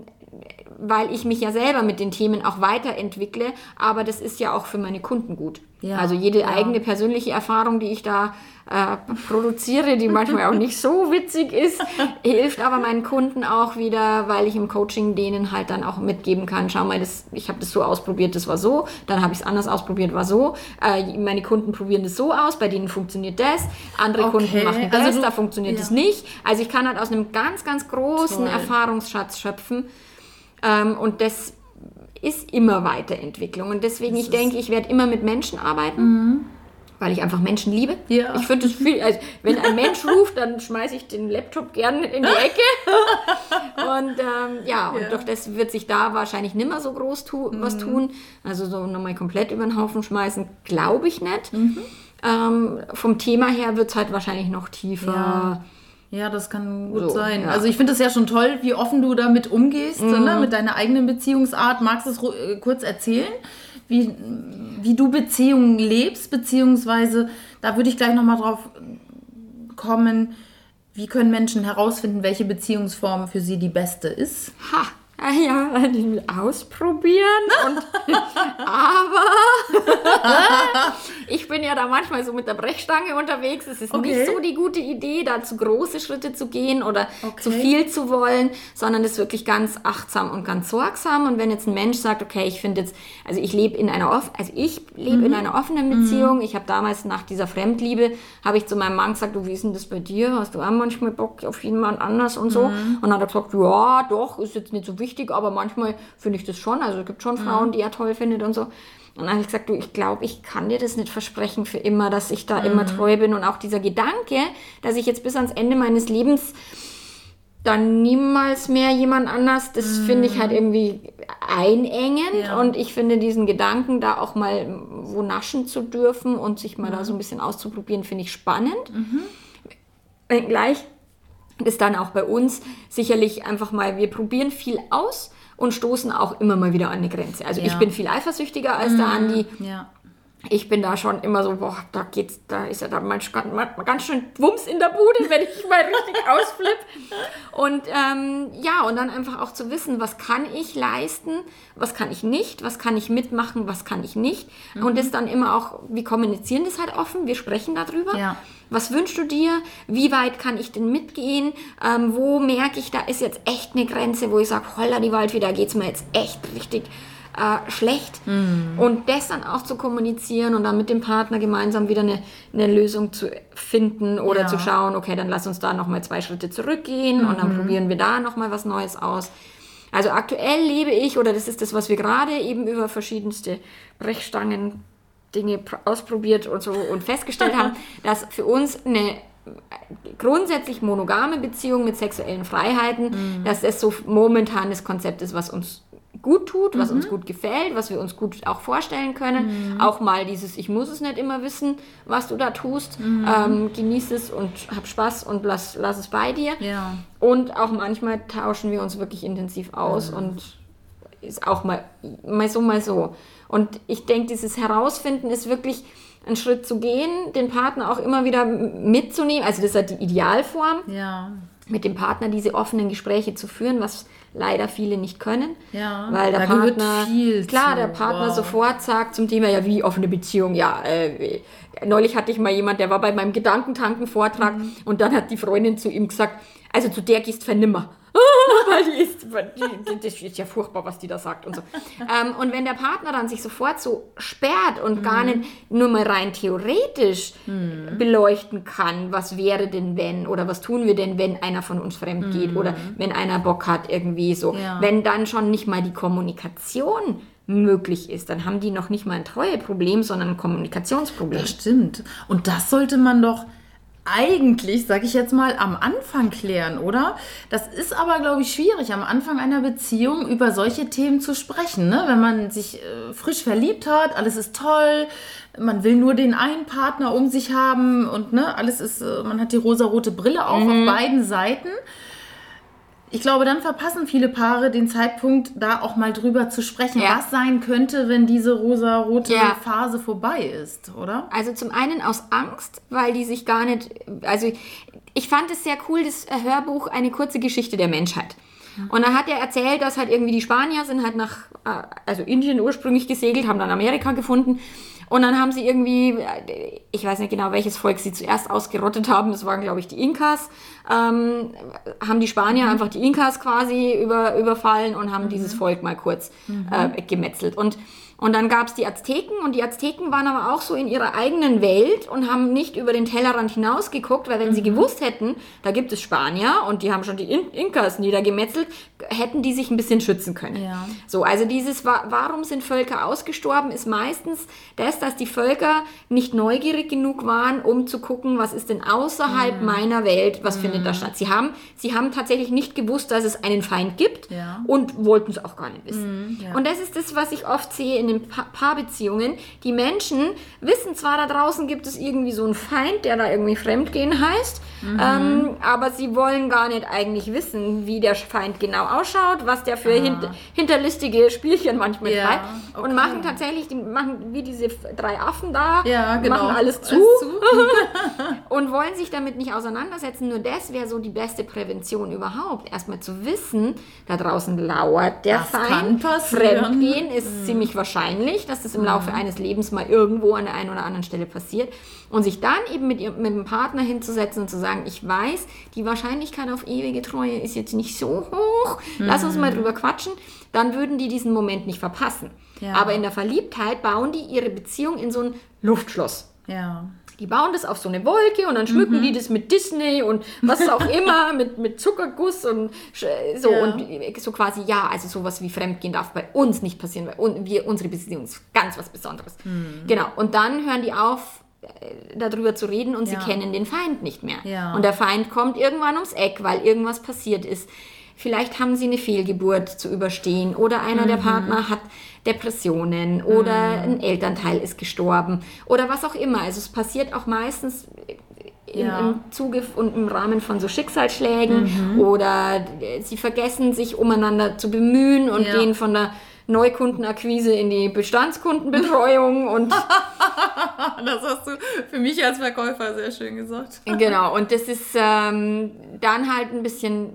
weil ich mich ja selber mit den Themen auch weiterentwickle, aber das ist ja auch für meine Kunden gut. Ja, also jede ja. eigene persönliche Erfahrung, die ich da äh, produziere, die manchmal auch nicht so witzig ist, hilft aber meinen Kunden auch wieder, weil ich im Coaching denen halt dann auch mitgeben kann, schau mal, das, ich habe das so ausprobiert, das war so, dann habe ich es anders ausprobiert, war so. Äh, meine Kunden probieren das so aus, bei denen funktioniert das, andere Okay, Kunden machen das, also du- da funktioniert ja. es nicht. Also ich kann halt aus einem ganz, ganz großen Toll. Erfahrungsschatz schöpfen ähm, und das ist immer Weiterentwicklung. Und deswegen, ich denke, ich werde immer mit Menschen arbeiten, weil ich einfach Menschen liebe. Mhm. Ja. Ich finde es viel, also wenn ein Mensch ruft, dann schmeiße ich den Laptop gern in die Ecke. und ähm, ja, und Ja. doch das wird sich da wahrscheinlich nimmer so groß tu was tun. Also so nochmal komplett über den Haufen schmeißen, glaube ich nicht. Ähm, vom Thema her wird es halt wahrscheinlich noch tiefer. Ja. Ja, das kann gut So, sein. ja. Also ich finde es ja schon toll, wie offen du damit umgehst, Mhm. ne? mit deiner eigenen Beziehungsart. Magst du es äh, kurz erzählen, wie, wie du Beziehungen lebst, beziehungsweise da würde ich gleich nochmal drauf kommen, wie können Menschen herausfinden, welche Beziehungsform für sie die beste ist? Ha, ah ja, ausprobieren und aber ich bin ja da manchmal so mit der Brechstange unterwegs. Es ist Okay. nicht so die gute Idee, da zu große Schritte zu gehen oder Okay. zu viel zu wollen, sondern das wirklich ganz achtsam und ganz sorgsam. Und wenn jetzt ein Mensch sagt, okay, ich finde jetzt, also ich lebe in einer off also ich lebe Mhm. in einer offenen Beziehung. Ich habe damals nach dieser Fremdliebe habe ich zu meinem Mann gesagt, du wie ist denn das bei dir? Hast du auch manchmal Bock auf jemand anders und so? Mhm. Und dann hat er gesagt, ja, doch, ist jetzt nicht so wichtig, aber manchmal finde ich das schon. Also es gibt schon Frauen, die er toll findet und so. Und dann habe ich gesagt, du, ich glaube, ich kann dir das nicht versprechen für immer, dass ich da immer treu bin. Und auch dieser Gedanke, dass ich jetzt bis ans Ende meines Lebens dann niemals mehr jemand anders, das finde ich halt irgendwie einengend. Ja. Und ich finde diesen Gedanken, da auch mal wo naschen zu dürfen und sich mal da so ein bisschen auszuprobieren, finde ich spannend. Gleich ist dann auch bei uns sicherlich einfach mal, wir probieren viel aus und stoßen auch immer mal wieder an eine Grenze. Also ich Ja. bin viel eifersüchtiger als der Andi. Ja. Ich bin da schon immer so, boah, da geht's, da ist ja da manchmal ganz, schön Wumms in der Bude, wenn ich mal richtig ausflipp. Und ähm, ja, und dann einfach auch zu wissen, was kann ich leisten, was kann ich nicht, was kann ich mitmachen, was kann ich nicht. Und das dann immer auch, wir kommunizieren das halt offen, wir sprechen darüber. Ja. Was wünschst du dir? Wie weit kann ich denn mitgehen? Ähm, wo merke ich, da ist jetzt echt eine Grenze, wo ich sage, holla die Waldfee, da geht es mir jetzt echt richtig äh, schlecht. Und das dann auch zu kommunizieren und dann mit dem Partner gemeinsam wieder eine, eine Lösung zu finden oder Ja. zu schauen, okay, dann lass uns da nochmal zwei Schritte zurückgehen und dann probieren wir da nochmal was Neues aus. Also aktuell lebe ich, oder das ist das, was wir gerade eben über verschiedenste Brechstangen Dinge pr- ausprobiert und so und festgestellt haben, dass für uns eine grundsätzlich monogame Beziehung mit sexuellen Freiheiten, dass das so momentan das Konzept ist, was uns gut tut, was uns gut gefällt, was wir uns gut auch vorstellen können. Auch mal dieses, ich muss es nicht immer wissen, was du da tust. Ähm, genieß es und hab Spaß und lass, lass es bei dir. Ja. Und auch manchmal tauschen wir uns wirklich intensiv aus und ist auch mal, mal so, mal so. Und ich denke, dieses Herausfinden ist wirklich einen Schritt zu gehen, den Partner auch immer wieder mitzunehmen. Also das ist halt die Idealform. Ja. mit dem Partner diese offenen Gespräche zu führen, was leider viele nicht können. Ja, weil der Partner, viel klar, zu, der Partner wow. sofort sagt zum Thema, ja, wie offene Beziehung, ja, äh, neulich hatte ich mal jemand, der war bei meinem Gedankentanken-Vortrag Mhm. und dann hat die Freundin zu ihm gesagt, also zu der gehst du nimmer. Weil die ist, die, das ist ja furchtbar, was die da sagt und so. ähm, und wenn der Partner dann sich sofort so sperrt und Mhm. gar nicht nur mal rein theoretisch beleuchten kann, was wäre denn wenn oder was tun wir denn, wenn einer von uns fremd geht oder wenn einer Bock hat irgendwie so. Mhm. Ja. Wenn dann schon nicht mal die Kommunikation möglich ist, dann haben die noch nicht mal ein Treueproblem, sondern ein Kommunikationsproblem. Das stimmt. Und das sollte man doch eigentlich, sag ich jetzt mal, am Anfang klären, oder? Das ist aber, glaube ich, schwierig, am Anfang einer Beziehung über solche Themen zu sprechen. Ne? Wenn man sich äh, frisch verliebt hat, alles ist toll, man will nur den einen Partner um sich haben und ne, alles ist, äh, man hat die rosarote Brille auf auf beiden Seiten. Ich glaube, dann verpassen viele Paare den Zeitpunkt, da auch mal drüber zu sprechen, Ja. was sein könnte, wenn diese rosarote Ja. Phase vorbei ist, oder? Also zum einen aus Angst, weil die sich gar nicht, also ich fand es sehr cool, das Hörbuch Eine kurze Geschichte der Menschheit. Und da hat er erzählt, dass halt irgendwie die Spanier sind halt nach, äh, also Indien ursprünglich gesegelt, haben dann Amerika gefunden. Und dann haben sie irgendwie, äh, ich weiß nicht genau, welches Volk sie zuerst ausgerottet haben, das waren, glaube ich, die Inkas, ähm, haben die Spanier einfach die Inkas quasi über, überfallen und haben dieses Volk mal kurz äh, gemetzelt. Und und dann gab es die Azteken und die Azteken waren aber auch so in ihrer eigenen Welt und haben nicht über den Tellerrand hinaus geguckt, weil wenn Mhm. sie gewusst hätten, da gibt es Spanier und die haben schon die In Inkas niedergemetzelt, hätten die sich ein bisschen schützen können. Ja. So, also dieses, wa- warum sind Völker ausgestorben, ist meistens das, dass die Völker nicht neugierig genug waren, um zu gucken, was ist denn außerhalb Mhm. meiner Welt, was findet da statt. Sie haben, sie haben tatsächlich nicht gewusst, dass es einen Feind gibt Ja. und wollten es auch gar nicht wissen. ja. Und das ist das, was ich oft sehe in den pa Paarbeziehungen. Die Menschen wissen zwar, da draußen gibt es irgendwie so einen Feind, der da irgendwie Fremdgehen heißt, Mhm. ähm, aber sie wollen gar nicht eigentlich wissen, wie der Feind genau ausschaut, was der für hint hinterlistige Spielchen manchmal Ah. Ja, treibt. okay. Und machen tatsächlich, die machen wie diese drei Affen da, Ja, genau. machen alles zu Alles zu. und wollen sich damit nicht auseinandersetzen. Nur das wäre so die beste Prävention überhaupt. Erstmal zu wissen, da draußen lauert der Das Feind. Mhm. Fremdgehen ist ziemlich wahrscheinlich, dass das im Laufe eines Lebens mal irgendwo an der einen oder anderen Stelle passiert. Und sich dann eben mit, ihr, mit dem Partner hinzusetzen und zu sagen, ich weiß, die Wahrscheinlichkeit auf ewige Treue ist jetzt nicht so hoch. Lass uns mal Mhm. drüber quatschen. Dann würden die diesen Moment nicht verpassen. Ja. Aber in der Verliebtheit bauen die ihre Beziehung in so ein Luftschloss. Ja. Die bauen das auf so eine Wolke und dann schmücken Mhm. die das mit Disney und was auch immer, mit, mit Zuckerguss und so Ja. und so quasi, ja, also sowas wie Fremdgehen darf bei uns nicht passieren, weil wir, unsere Beziehung ist ganz was Besonderes. Mhm. Genau, und dann hören die auf, äh, darüber zu reden und Ja. sie kennen den Feind nicht mehr. Ja. Und der Feind kommt irgendwann ums Eck, weil irgendwas passiert ist. Vielleicht haben sie eine Fehlgeburt zu überstehen oder einer Mhm. der Partner hat Depressionen oder ein Elternteil ist gestorben oder was auch immer. Also es passiert auch meistens in, Ja. im Zuge und im Rahmen von so Schicksalsschlägen Mhm. oder sie vergessen sich umeinander zu bemühen und Ja. gehen von der Neukundenakquise in die Bestandskundenbetreuung und Das hast du für mich als Verkäufer sehr schön gesagt. Genau, und das ist ähm, dann halt ein bisschen,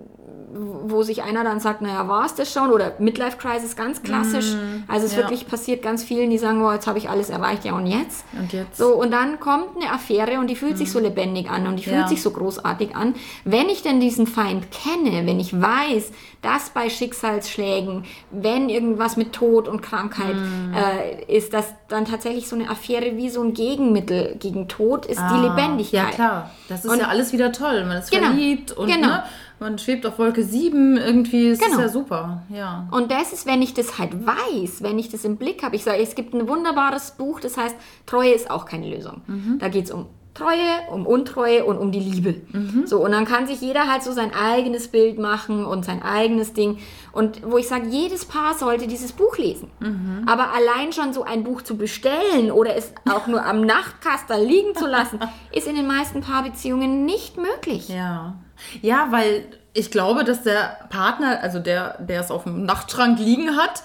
wo sich einer dann sagt, naja, war es das schon? Oder Midlife Crisis, ganz klassisch. also es Mhm. ja. wirklich passiert ganz vielen, die sagen, oh, jetzt habe ich alles erreicht, ja und jetzt? Und jetzt? So, und dann kommt eine Affäre und die fühlt sich so lebendig an und die fühlt Mhm. Ja. sich so großartig an. Wenn ich denn diesen Feind kenne, wenn ich weiß, dass bei Schicksalsschlägen, wenn irgendwas mit Tod und Krankheit Mhm. äh, ist, dass dann tatsächlich so eine Affäre wie so ein Gegenmittel gegen Tod ist die Lebendigkeit. Ah, Ja, klar. Das ist Und- ja alles wieder toll. Man ist Genau. verliebt und Genau. ne, man schwebt auf Wolke 7. Irgendwie ist Genau. ja super. Ja. Und das ist, wenn ich das halt weiß, wenn ich das im Blick habe. Ich sage, es gibt ein wunderbares Buch, das heißt, Treue ist auch keine Lösung. Mhm. Da geht es um Treue, um Untreue und um die Liebe. Mhm. So, und dann kann sich jeder halt so sein eigenes Bild machen und sein eigenes Ding. Und wo ich sage, jedes Paar sollte dieses Buch lesen. Mhm. Aber allein schon so ein Buch zu bestellen oder es auch nur am Nachtkaster liegen zu lassen, ist in den meisten Paarbeziehungen nicht möglich. Ja. Ja, weil ich glaube, dass der Partner, also der, der es auf dem Nachtschrank liegen hat,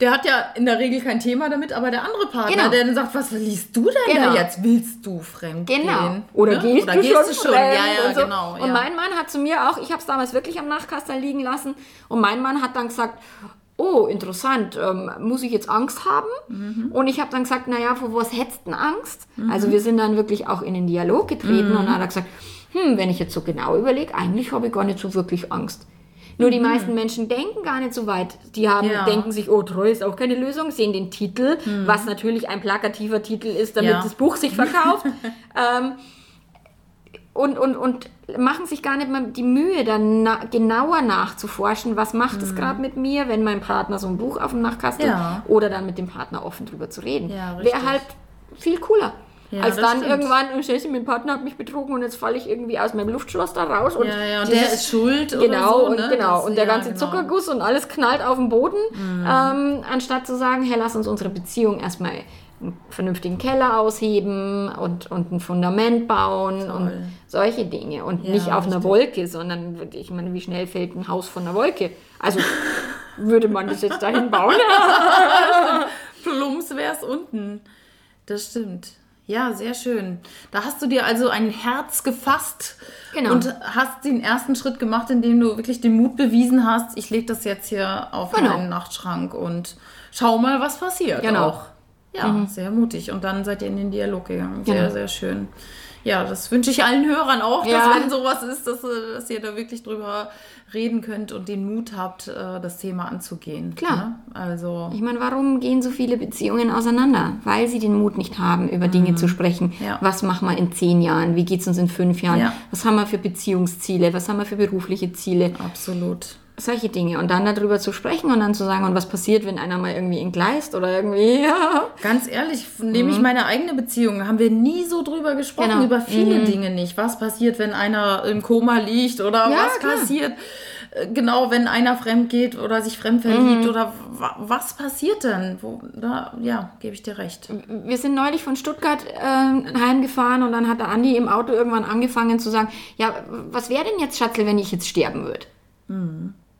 der hat ja in der Regel kein Thema damit, aber der andere Partner, Genau. der dann sagt, was liest du denn Genau. da jetzt? Willst du fremd Genau. gehen? Oder Ne? gehst, Oder du, gehst schon du schon? fremd Ja, ja, und so. genau. Und ja. mein Mann hat zu mir auch, ich habe es damals wirklich am Nachkaster liegen lassen, und mein Mann hat dann gesagt, oh, interessant, ähm, muss ich jetzt Angst haben? Mhm. Und ich habe dann gesagt, naja, vor was hättest du denn Angst? Also wir sind dann wirklich auch in den Dialog getreten Mhm. und hat er gesagt, hm, wenn ich jetzt so genau überlege, eigentlich habe ich gar nicht so wirklich Angst. Nur die meisten Menschen denken gar nicht so weit. Die haben, Mhm. Ja. denken sich, oh, treu ist auch keine Lösung, sehen den Titel, was natürlich ein plakativer Titel ist, damit Mhm. Ja. das Buch sich verkauft. ähm, und, und, und machen sich gar nicht mal die Mühe, dann na genauer nachzuforschen, was macht es gerade mit mir, wenn mein Partner so ein Buch auf dem Nachtkasten Mhm. Ja. oder dann mit dem Partner offen drüber zu reden. Wäre halt viel cooler. Ja, als dann stimmt. irgendwann, oh, Scheiße, mein Partner hat mich betrogen und jetzt falle ich irgendwie aus meinem Luftschloss da raus. Und Ja, ja, und dieses- der ist schuld Genau, so, und, ne? genau. Das- und der ja, ganze genau. Mhm. Zuckerguss und alles knallt auf den Boden. Ähm, anstatt zu sagen, hey, lass uns unsere Beziehung erstmal einen vernünftigen Keller ausheben und, und ein Fundament bauen und solche Dinge. Und Ja, nicht auf einer. Wolke, sondern ich meine, wie schnell fällt ein Haus von einer Wolke? Also würde man das jetzt dahin bauen? Plumps wär's unten. Das stimmt. Ja, sehr schön. Da hast du dir also ein Herz gefasst Genau. und hast den ersten Schritt gemacht, indem du wirklich den Mut bewiesen hast, ich lege das jetzt hier auf Genau. meinen Nachtschrank und schau mal, was passiert. Genau. Auch. Ja, sehr mutig. Und dann seid ihr in den Dialog gegangen. Sehr, Genau. sehr schön. Ja, das wünsche ich allen Hörern auch, Ja. dass wenn sowas ist, dass, äh, dass ihr da wirklich drüber reden könnt und den Mut habt, äh, das Thema anzugehen. Klar. Ne? Also Ich meine, warum gehen so viele Beziehungen auseinander? Weil sie den Mut nicht haben, über Dinge zu sprechen. Mhm. Ja. Was machen wir in zehn Jahren? Wie geht es uns in fünf Jahren? Ja. Was haben wir für Beziehungsziele? Was haben wir für berufliche Ziele? absolut. Solche Dinge. Und dann darüber zu sprechen und dann zu sagen, und was passiert, wenn einer mal irgendwie entgleist oder irgendwie, ja. Ganz ehrlich, nehme ich meine eigene Beziehung, haben wir nie so drüber gesprochen, Genau. über viele Dinge nicht. Was passiert, wenn einer im Koma liegt oder Ja, was klar. passiert, äh, genau, wenn einer fremd geht oder sich fremd verliebt oder wa was passiert denn? Wo, da, ja, gebe ich dir recht. Wir sind neulich von Stuttgart ähm, heimgefahren und dann hat der Andi im Auto irgendwann angefangen zu sagen, ja, was wäre denn jetzt, Schatzel, wenn ich jetzt sterben würde?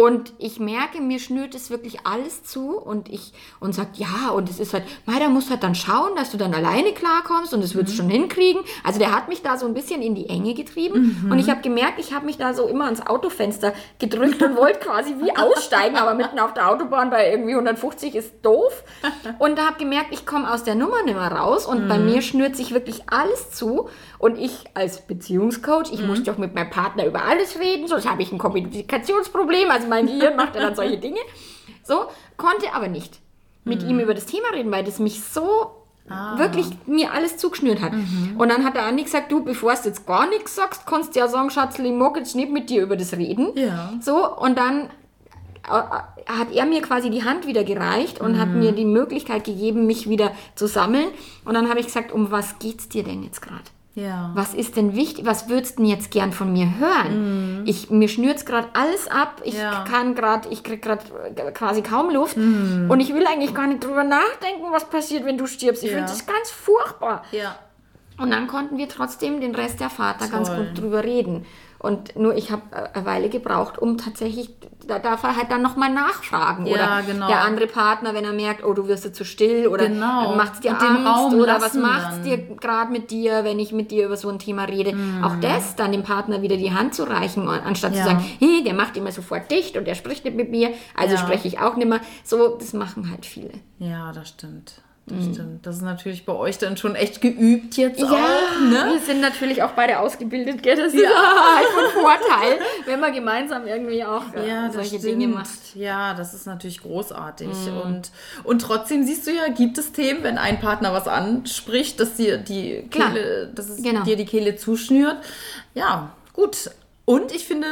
Und ich merke, mir schnürt es wirklich alles zu und ich und sagt, ja, und es ist halt, mei, da musst halt dann schauen, dass du dann alleine klarkommst und das wird es schon hinkriegen. Also der hat mich da so ein bisschen in die Enge getrieben und ich habe gemerkt, ich habe mich da so immer ans Autofenster gedrückt und wollte quasi wie aussteigen, aber mitten auf der Autobahn bei irgendwie 150 ist doof. Und da habe gemerkt, ich komme aus der Nummer nicht mehr raus und bei mir schnürt sich wirklich alles zu und ich als Beziehungscoach, ich musste auch mit meinem Partner über alles reden, sonst habe ich ein Kommunikationsproblem, also mein Gehirn macht dann solche Dinge. So, konnte aber nicht mit ihm über das Thema reden, weil das mich so wirklich mir alles zugeschnürt hat. Und dann hat der Andi gesagt, du, bevor du jetzt gar nichts sagst, kannst du ja sagen, Schatzli, ich mag jetzt nicht mit dir über das reden. Ja. So, und dann äh, hat er mir quasi die Hand wieder gereicht und hat mir die Möglichkeit gegeben, mich wieder zu sammeln. Und dann habe ich gesagt, um was geht's dir denn jetzt gerade? Ja. Was ist denn wichtig? Was würdest du denn jetzt gern von mir hören? Ich, mir schnürt's gerade alles ab. Ich Ja. kann gerade, ich krieg gerade quasi kaum Luft. Und ich will eigentlich gar nicht drüber nachdenken, was passiert, wenn du stirbst. Ich Ja. finde das ganz furchtbar. Ja. Und dann konnten wir trotzdem den Rest der Fahrt da ganz gut drüber reden. Und nur ich habe eine Weile gebraucht, um tatsächlich, da darf er halt dann nochmal nachfragen. Ja, oder genau. der andere Partner, wenn er merkt, oh, du wirst jetzt zu still oder Genau. macht es dir Und Angst oder was macht es dir gerade mit dir, wenn ich mit dir über so ein Thema rede. Auch das, dann dem Partner wieder die Hand zu reichen, anstatt Mhm. Ja. zu sagen, hey, der macht immer sofort dicht und der spricht nicht mit mir, also Ja. spreche ich auch nicht mehr. So, das machen halt viele. Ja, das stimmt. Das stimmt. Das ist natürlich bei euch dann schon echt geübt jetzt Ja, auch, ne? wir sind natürlich auch beide ausgebildet, gell? Das ist halt von Vorteil, wenn man gemeinsam irgendwie auch äh, Ja, solche stimmt. Dinge macht. Ja, das ist natürlich großartig. Und, und trotzdem siehst du ja, gibt es Themen, wenn ein Partner was anspricht, dass dir die Klar. Kehle, dass es Genau. dir die Kehle zuschnürt. Ja, gut. Und ich finde,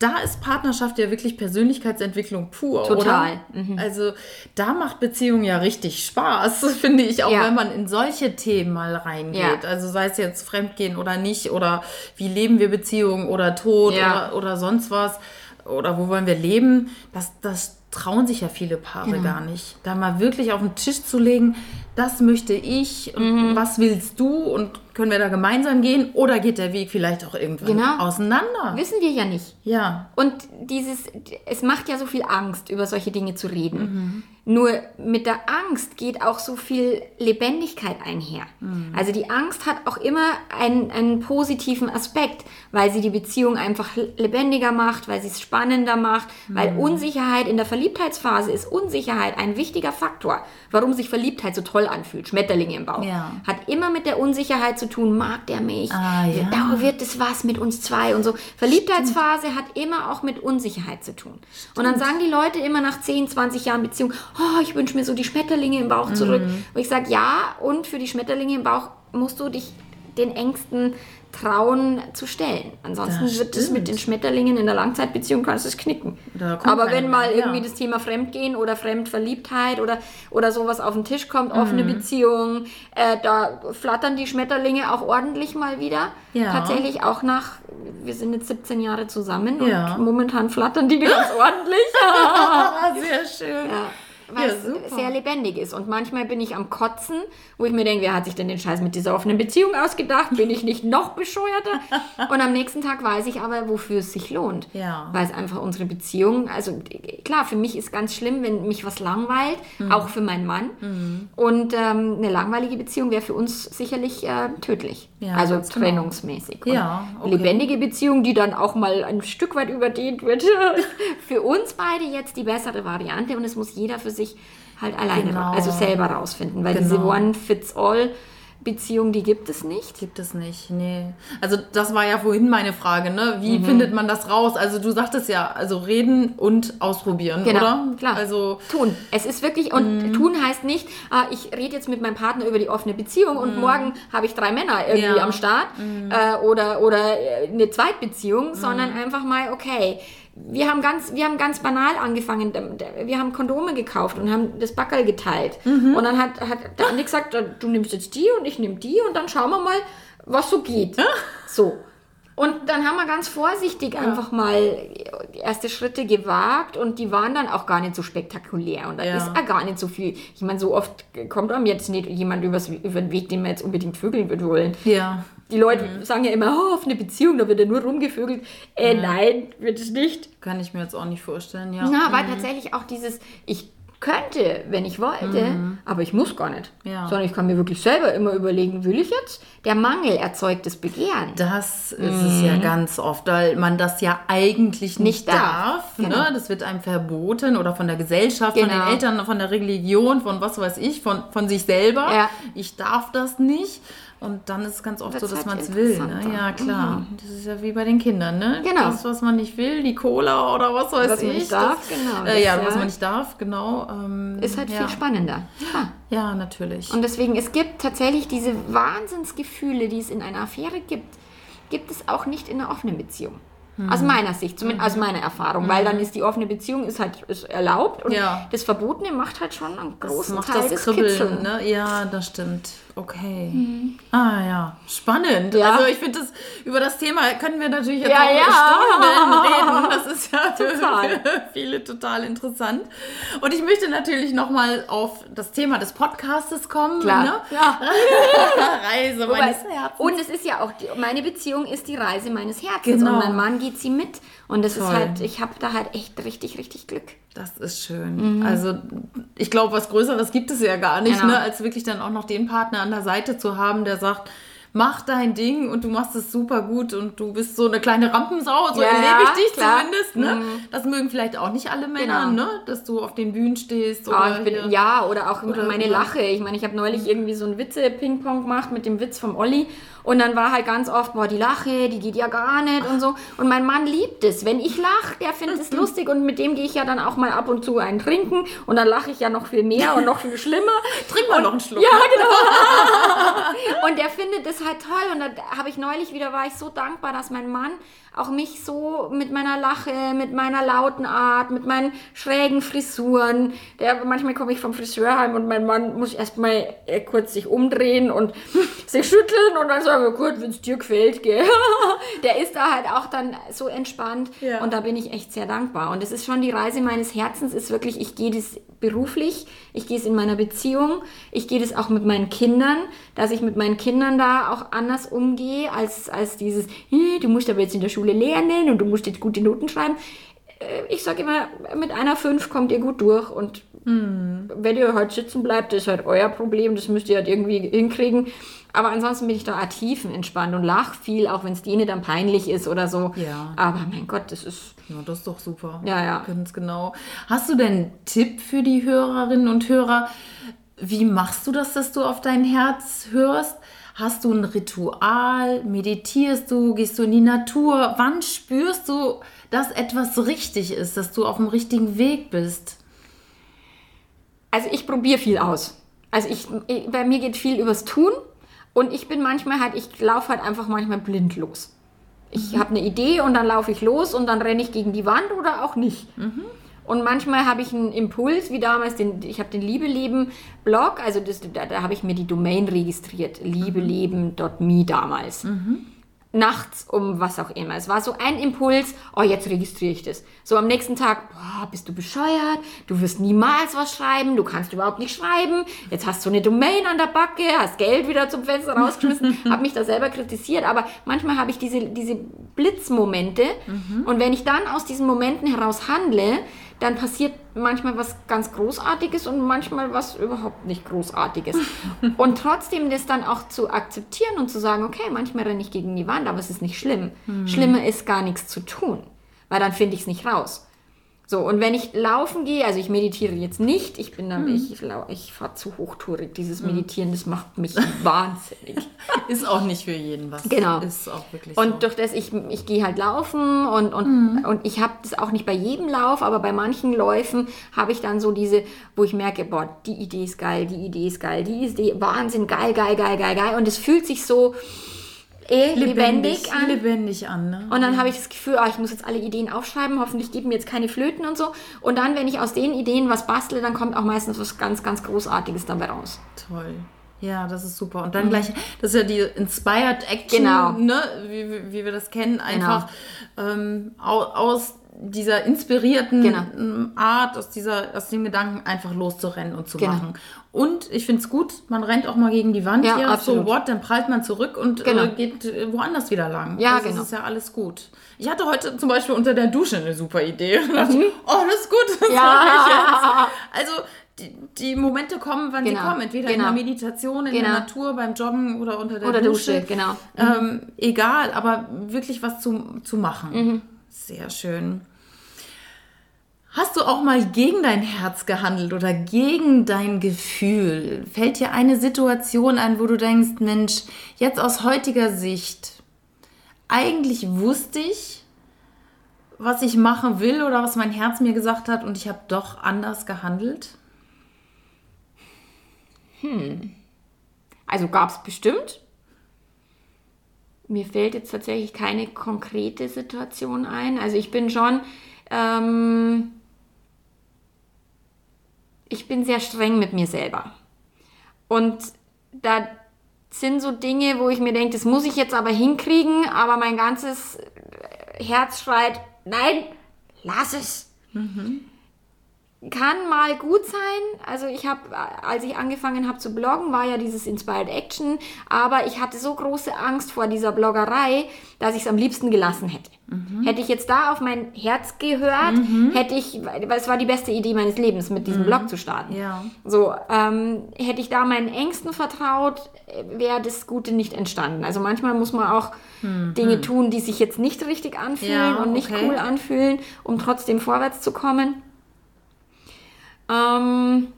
da ist Partnerschaft ja wirklich Persönlichkeitsentwicklung pur, Total. Mhm. Also da macht Beziehung ja richtig Spaß, finde ich, auch Ja. wenn man in solche Themen mal reingeht. Ja. Also sei es jetzt Fremdgehen oder nicht oder wie leben wir Beziehungen oder Tod Ja. oder, oder sonst was oder wo wollen wir leben, das, das trauen sich ja viele Paare Genau. gar nicht. Da mal wirklich auf den Tisch zu legen, das möchte ich und Mhm. was willst du und können wir da gemeinsam gehen oder geht der Weg vielleicht auch irgendwann Genau. auseinander? Wissen wir ja nicht. Ja. Und dieses, es macht ja so viel Angst, über solche Dinge zu reden. Mhm. Nur mit der Angst geht auch so viel Lebendigkeit einher. Mhm. Also die Angst hat auch immer einen, einen positiven Aspekt, weil sie die Beziehung einfach lebendiger macht, weil sie es spannender macht, weil Mhm. Unsicherheit in der Verliebtheitsphase ist Unsicherheit ein wichtiger Faktor, warum sich Verliebtheit so toll anfühlt, Schmetterlinge im Bauch. Ja. Hat immer mit der Unsicherheit zu tun, mag der mich, Ah, ja. Da wird es was mit uns zwei und so. Verliebtheitsphase hat immer auch mit Unsicherheit zu tun. Und dann sagen die Leute immer nach 10, 20 Jahren Beziehung, oh, ich wünsche mir so die Schmetterlinge im Bauch zurück. Mhm. Und ich sage, ja, und für die Schmetterlinge im Bauch musst du dich den Ängsten trauen zu stellen. Ansonsten Das wird es mit den Schmetterlingen in der Langzeitbeziehung kannst du es knicken. Aber wenn mal mehr, irgendwie das Thema Fremdgehen oder Fremdverliebtheit oder, oder sowas auf den Tisch kommt, offene Mhm. Beziehung, äh, da flattern die Schmetterlinge auch ordentlich mal wieder. Ja. Tatsächlich auch nach, wir sind jetzt 17 Jahre zusammen Ja. und momentan flattern die ganz ordentlich. Sehr schön. Ja, weil Ja, es sehr lebendig ist. Und manchmal bin ich am Kotzen, wo ich mir denke, wer hat sich denn den Scheiß mit dieser offenen Beziehung ausgedacht? Bin ich nicht noch bescheuerter? Und am nächsten Tag weiß ich aber, wofür es sich lohnt. Ja. Weil es einfach unsere Beziehung, also klar, für mich ist ganz schlimm, wenn mich was langweilt, Mhm. auch für meinen Mann. Und ähm, eine langweilige Beziehung wäre für uns sicherlich äh, tödlich. Ja, also genau. trennungsmäßig. Und Ja, okay. Lebendige Beziehung, die dann auch mal ein Stück weit überdehnt wird, für uns beide jetzt die bessere Variante und es muss jeder für sich halt alleine, Genau. also selber rausfinden, weil Genau. diese One-Fits-All-Beziehung, die gibt es nicht. Gibt es nicht, nee. Also das war ja vorhin meine Frage, ne? Wie Mhm. findet man das raus? Also du sagtest ja, also reden und ausprobieren, Genau, oder? klar. Also Tun. Es ist wirklich, und Mhm. tun heißt nicht, ah, ich rede jetzt mit meinem Partner über die offene Beziehung und morgen habe ich drei Männer irgendwie Mhm. Ja. Mhm. am Start äh, oder, oder äh, eine Zweitbeziehung, sondern einfach mal, okay, wir haben ganz, wir haben ganz banal angefangen. Wir haben Kondome gekauft und haben das Backerl geteilt. Mhm. Und dann hat, hat der Andi gesagt, du nimmst jetzt die und ich nehme die und dann schauen wir mal, was so geht. So. Und dann haben wir ganz vorsichtig einfach mal erste Schritte gewagt und die waren dann auch gar nicht so spektakulär. Und da Ja. ist auch gar nicht so viel. Ich meine, so oft kommt einem jetzt nicht jemand übers, über den Weg, den wir jetzt unbedingt vögeln würde wollen. ja. Die Leute sagen ja immer, oh, auf eine Beziehung, da wird ja nur rumgevögelt. Äh, nein, wird es nicht. Kann ich mir jetzt auch nicht vorstellen, ja. Ja, weil tatsächlich auch dieses, ich könnte, wenn ich wollte, aber ich muss gar nicht. Ja. Sondern ich kann mir wirklich selber immer überlegen, will ich jetzt? Der Mangel erzeugt das Begehren. Das ist es ja ganz oft, weil man das ja eigentlich nicht, Mhm. Nicht darf. darf. Genau. ne? Das wird einem verboten oder von der Gesellschaft, von Genau. den Eltern, von der Religion, von was weiß ich, von, von sich selber. Ja. Ich darf das nicht. Und dann ist es ganz oft so, dass halt man es will. Ne? Ja, klar. Das ist ja wie bei den Kindern, ne? Genau. Das, was man nicht will, die Cola oder was weiß Was man ich. nicht darf, das, genau, Äh, ja, das, was ja. man nicht darf, genau. Ähm, Ist halt ja. viel spannender. Ja. Ja, natürlich. Und deswegen, es gibt tatsächlich diese Wahnsinnsgefühle, die es in einer Affäre gibt, gibt es auch nicht in einer offenen Beziehung. Hm. Aus meiner Sicht, zumindest aus meiner Erfahrung, weil dann ist die offene Beziehung ist halt ist erlaubt und Ja. das Verbotene macht halt schon einen das großen macht Teil das des Kribbeln, Kitzeln. ne? Ja, das stimmt. Okay. Ah ja, spannend. Ja. Also ich finde das über das Thema können wir natürlich jetzt Ja, auch ja. Stunden reden. Das ist ja Total. für viele total interessant. Und ich möchte natürlich noch mal auf das Thema des Podcastes kommen. Klar. Ne? Ja. Reise meines Herzens. Und es ist ja auch, die, meine Beziehung ist die Reise meines Herzens Genau. und mein Mann geht sie mit. Und das ist halt, ich habe da halt echt richtig, richtig Glück. Das ist schön. Also ich glaube, was Größeres gibt es ja gar nicht, Genau. ne, als wirklich dann auch noch den Partner an der Seite zu haben, der sagt, mach dein Ding und du machst es super gut und du bist so eine kleine Rampensau, so Ja, erlebe ich dich klar. zumindest. Ne? Das mögen vielleicht auch nicht alle Männer, Genau. ne? dass du auf den Bühnen stehst. Ah, Oder ich bin, hier- ja, oder auch Oder- meine Lache. Ich meine, ich habe neulich irgendwie so einen Witze-Ping-Pong gemacht mit dem Witz vom Olli. Und dann war halt ganz oft, boah, die Lache, die geht ja gar nicht und so. Und mein Mann liebt es. Wenn ich lache, der findet es lustig und mit dem gehe ich ja dann auch mal ab und zu einen trinken. Und dann lache ich ja noch viel mehr und noch viel schlimmer. Trink mal noch einen Schluck. Ja, genau. und der findet es halt toll. Und da habe ich neulich wieder, war ich so dankbar, dass mein Mann auch mich so mit meiner Lache, mit meiner lauten Art, mit meinen schrägen Frisuren. Der, manchmal komme ich vom Friseur heim und mein Mann muss erstmal äh, kurz sich umdrehen und sich schütteln und dann so, aber gut, wenn es dir gefällt, gell. der ist da halt auch dann so entspannt Ja. und da bin ich echt sehr dankbar. Und es ist schon die Reise meines Herzens, ist wirklich, ich gehe das beruflich, ich gehe es in meiner Beziehung, ich gehe das auch mit meinen Kindern, dass ich mit meinen Kindern da auch anders umgehe, als, als dieses, "Hm, du musst aber jetzt in der Schule lernen und du musst jetzt gute Noten schreiben. Äh, Ich sage immer, mit einer 5 kommt ihr gut durch und wenn ihr halt sitzen bleibt, ist halt euer Problem, das müsst ihr halt irgendwie hinkriegen. Aber ansonsten bin ich da tiefenentspannt und lach viel, auch wenn es denen dann peinlich ist oder so. Ja. Aber mein Gott, das ist. Ja, das ist doch super. Ja, ja. Ganz genau. Hast du denn einen Tipp für die Hörerinnen und Hörer? Wie machst du das, dass du auf dein Herz hörst? Hast du ein Ritual? Meditierst du? Gehst du in die Natur? Wann spürst du, dass etwas richtig ist, dass du auf dem richtigen Weg bist? Also ich probiere viel aus. Also ich, ich, bei mir geht viel übers Tun und ich bin manchmal halt, ich laufe halt einfach manchmal blind los. Ich habe eine Idee und dann laufe ich los und dann renne ich gegen die Wand oder auch nicht. Und manchmal habe ich einen Impuls, wie damals, den, ich habe den Liebeleben-Blog, also das, da, da habe ich mir die Domain registriert, liebeleben.me damals. Nachts um was auch immer. Es war so ein Impuls, oh, jetzt registriere ich das. So am nächsten Tag, boah, bist du bescheuert, du wirst niemals was schreiben, du kannst überhaupt nicht schreiben, jetzt hast du eine Domain an der Backe, hast Geld wieder zum Fenster rausgeschmissen, habe mich da selber kritisiert, aber manchmal habe ich diese, diese Blitzmomente und wenn ich dann aus diesen Momenten heraus handle, dann passiert manchmal was ganz Großartiges und manchmal was überhaupt nicht Großartiges. und trotzdem das dann auch zu akzeptieren und zu sagen, okay, manchmal renne ich gegen die Wand, aber es ist nicht schlimm. Schlimmer ist gar nichts zu tun, weil dann finde ich es nicht raus. So, und wenn ich laufen gehe, also ich meditiere jetzt nicht, ich bin dann, ich, lau- ich fahre zu hochtourig. Dieses Meditieren, das macht mich wahnsinnig. Ist auch nicht für jeden was. Genau. Ist auch wirklich Und so. durch das, ich, ich gehe halt laufen und, und, und ich habe das auch nicht bei jedem Lauf, aber bei manchen Läufen habe ich dann so diese, wo ich merke, boah, die Idee ist geil, die Idee ist geil, die Idee, Wahnsinn, geil, geil, geil, geil, geil. Und es fühlt sich so eh lebendig, an. Lebendig an, ne? Und dann habe ich das Gefühl, ah, ich muss jetzt alle Ideen aufschreiben, hoffentlich geben mir jetzt keine Flöten und so. Und dann, wenn ich aus den Ideen was bastle, dann kommt auch meistens was ganz, ganz Großartiges dabei raus. Toll. Ja, das ist super. Und dann gleich, das ist ja die Inspired Action, Mhm. Genau. ne? wie, wie- wir das kennen, einfach ähm, au, aus dieser inspirierten Genau. ähm, Art, aus, dieser, aus dem Gedanken einfach loszurennen und zu Genau. machen. Und ich finde es gut, man rennt auch mal gegen die Wand Ja, hier, absolut. so what, dann prallt man zurück und Genau. äh, geht äh, woanders wieder lang. Ja, also genau. Das ist ja alles gut. Ich hatte heute zum Beispiel unter der Dusche eine super Idee. Dachte, oh, das ist gut, das Mhm. Ja. Also die, die Momente kommen, wann Genau. sie kommen. Entweder Genau. in der Meditation, in Genau. der Natur, beim Joggen oder unter der Oder Dusche. Dusche, genau. Ähm, egal, aber wirklich was zu, zu machen. Mhm. Sehr schön. Hast du auch mal gegen dein Herz gehandelt oder gegen dein Gefühl? Fällt dir eine Situation ein, wo du denkst, Mensch, jetzt aus heutiger Sicht, eigentlich wusste ich, was ich machen will oder was mein Herz mir gesagt hat und ich habe doch anders gehandelt? Also gab es bestimmt. Mir fällt jetzt tatsächlich keine konkrete Situation ein. Also ich bin schon, ähm, ich bin sehr streng mit mir selber. Und da sind so Dinge, wo ich mir denke, das muss ich jetzt aber hinkriegen, aber mein ganzes Herz schreit, nein, lass es kann mal gut sein. Also ich habe, als ich angefangen habe zu bloggen, war ja dieses Inspired Action, aber ich hatte so große Angst vor dieser Bloggerei, dass ich es am liebsten gelassen hätte. Hätte ich jetzt da auf mein Herz gehört, hätte ich, weil es war die beste Idee meines Lebens, mit diesem Blog zu starten. Ja. So, ähm, hätte ich da meinen Ängsten vertraut, wäre das Gute nicht entstanden. Also manchmal muss man auch Dinge tun, die sich jetzt nicht richtig anfühlen Ja, und nicht okay. cool anfühlen, um trotzdem vorwärts zu kommen. Ähm,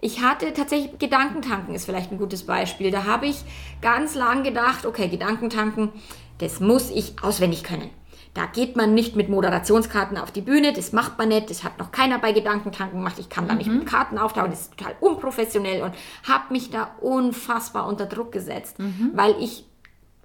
ich hatte tatsächlich Gedankentanken ist vielleicht ein gutes Beispiel. Da habe ich ganz lang gedacht, okay, Gedankentanken, das muss ich auswendig können. Da geht man nicht mit Moderationskarten auf die Bühne, das macht man nicht, das hat noch keiner bei Gedankentanken gemacht, ich kann da nicht mit Karten auftauchen, das ist total unprofessionell und habe mich da unfassbar unter Druck gesetzt, weil ich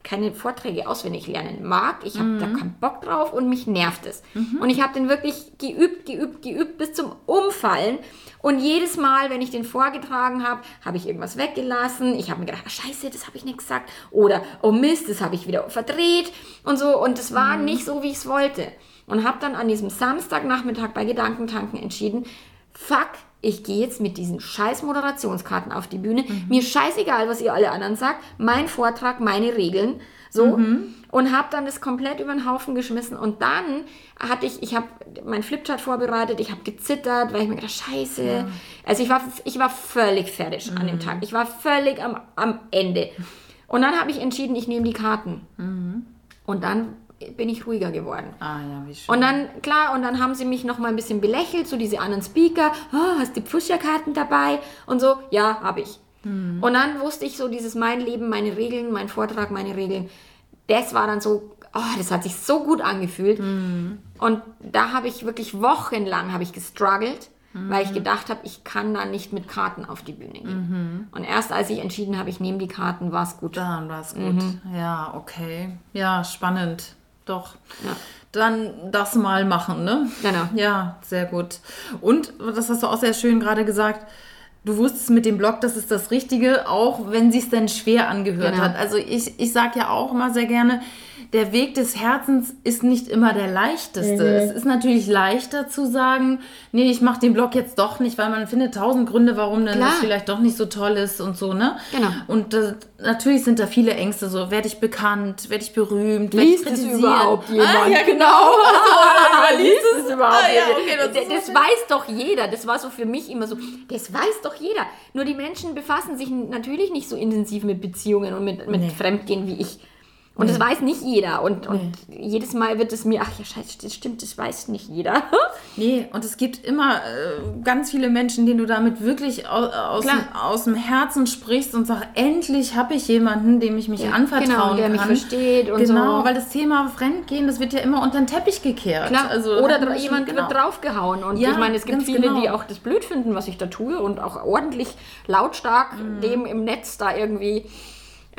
keine Vorträge auswendig lernen mag. Ich habe da keinen Bock drauf und mich nervt es. Und ich habe den wirklich geübt, geübt, geübt bis zum Umfallen. Und jedes Mal, wenn ich den vorgetragen habe, habe ich irgendwas weggelassen. Ich habe mir gedacht, ah, scheiße, das habe ich nicht gesagt. Oder, oh Mist, das habe ich wieder verdreht und so. Und es war nicht so, wie ich es wollte. Und habe dann an diesem Samstagnachmittag bei Gedankentanken entschieden, fuck, ich gehe jetzt mit diesen scheiß Moderationskarten auf die Bühne. Mir scheißegal, was ihr alle anderen sagt. Mein Vortrag, meine Regeln. So. Und habe dann das komplett über den Haufen geschmissen. Und dann hatte ich, ich habe mein Flipchart vorbereitet, ich habe gezittert, weil ich mir gedacht, scheiße. Also ich war, ich war völlig fertig an dem Tag. Ich war völlig am, am Ende. Und dann habe ich entschieden, ich nehme die Karten. Und dann bin ich ruhiger geworden. Ah ja, wie schön. Und dann, klar, und dann haben sie mich noch mal ein bisschen belächelt, so diese anderen Speaker, oh, hast du Pfuscherkarten dabei? Und so, ja, habe ich. Und dann wusste ich so, dieses mein Leben, meine Regeln, mein Vortrag, meine Regeln, das war dann so, oh, das hat sich so gut angefühlt. Und da habe ich wirklich wochenlang habe ich gestruggelt, weil ich gedacht habe, ich kann da nicht mit Karten auf die Bühne gehen. Und erst als ich entschieden habe, ich nehme die Karten, war es gut. Dann war es gut. Ja, okay. Ja, spannend. Doch. Ja. Dann das mal machen, ne? Genau. Ja, sehr gut. Und, das hast du auch sehr schön gerade gesagt, du wusstest mit dem Blog, das ist das Richtige, auch wenn sie es dann schwer angehört Genau. hat. Also ich, ich sage ja auch immer sehr gerne, der Weg des Herzens ist nicht immer der leichteste. Es ist natürlich leichter zu sagen, nee, ich mache den Blog jetzt doch nicht, weil man findet tausend Gründe, warum dann Klar. das vielleicht doch nicht so toll ist und so, ne? Genau. Und äh, natürlich sind da viele Ängste, so werde ich bekannt, werde ich berühmt, werde ich Liest es kritisiert. überhaupt jemand? Ah, ja, genau. Also, liest es überhaupt Ah, ja, okay, das das, das weiß doch jeder. Das war so für mich immer so, das weiß doch jeder. Nur die Menschen befassen sich natürlich nicht so intensiv mit Beziehungen und mit, mit Nee. Fremdgehen wie ich. Und das weiß nicht jeder. Und, und jedes Mal wird es mir, ach ja, scheiße, das stimmt, das weiß nicht jeder. Nee, und es gibt immer äh, ganz viele Menschen, denen du damit wirklich aus, aus, dem, aus dem Herzen sprichst und sagst, endlich habe ich jemanden, dem ich mich anvertrauen genau, der kann. mich versteht und Genau, so. weil das Thema Fremdgehen, das wird ja immer unter den Teppich gekehrt. Klar, also, oder jemand genau. wird draufgehauen. Und Ja, ich meine, es gibt viele, genau. die auch das blöd finden, was ich da tue und auch ordentlich lautstark Mhm. dem im Netz da irgendwie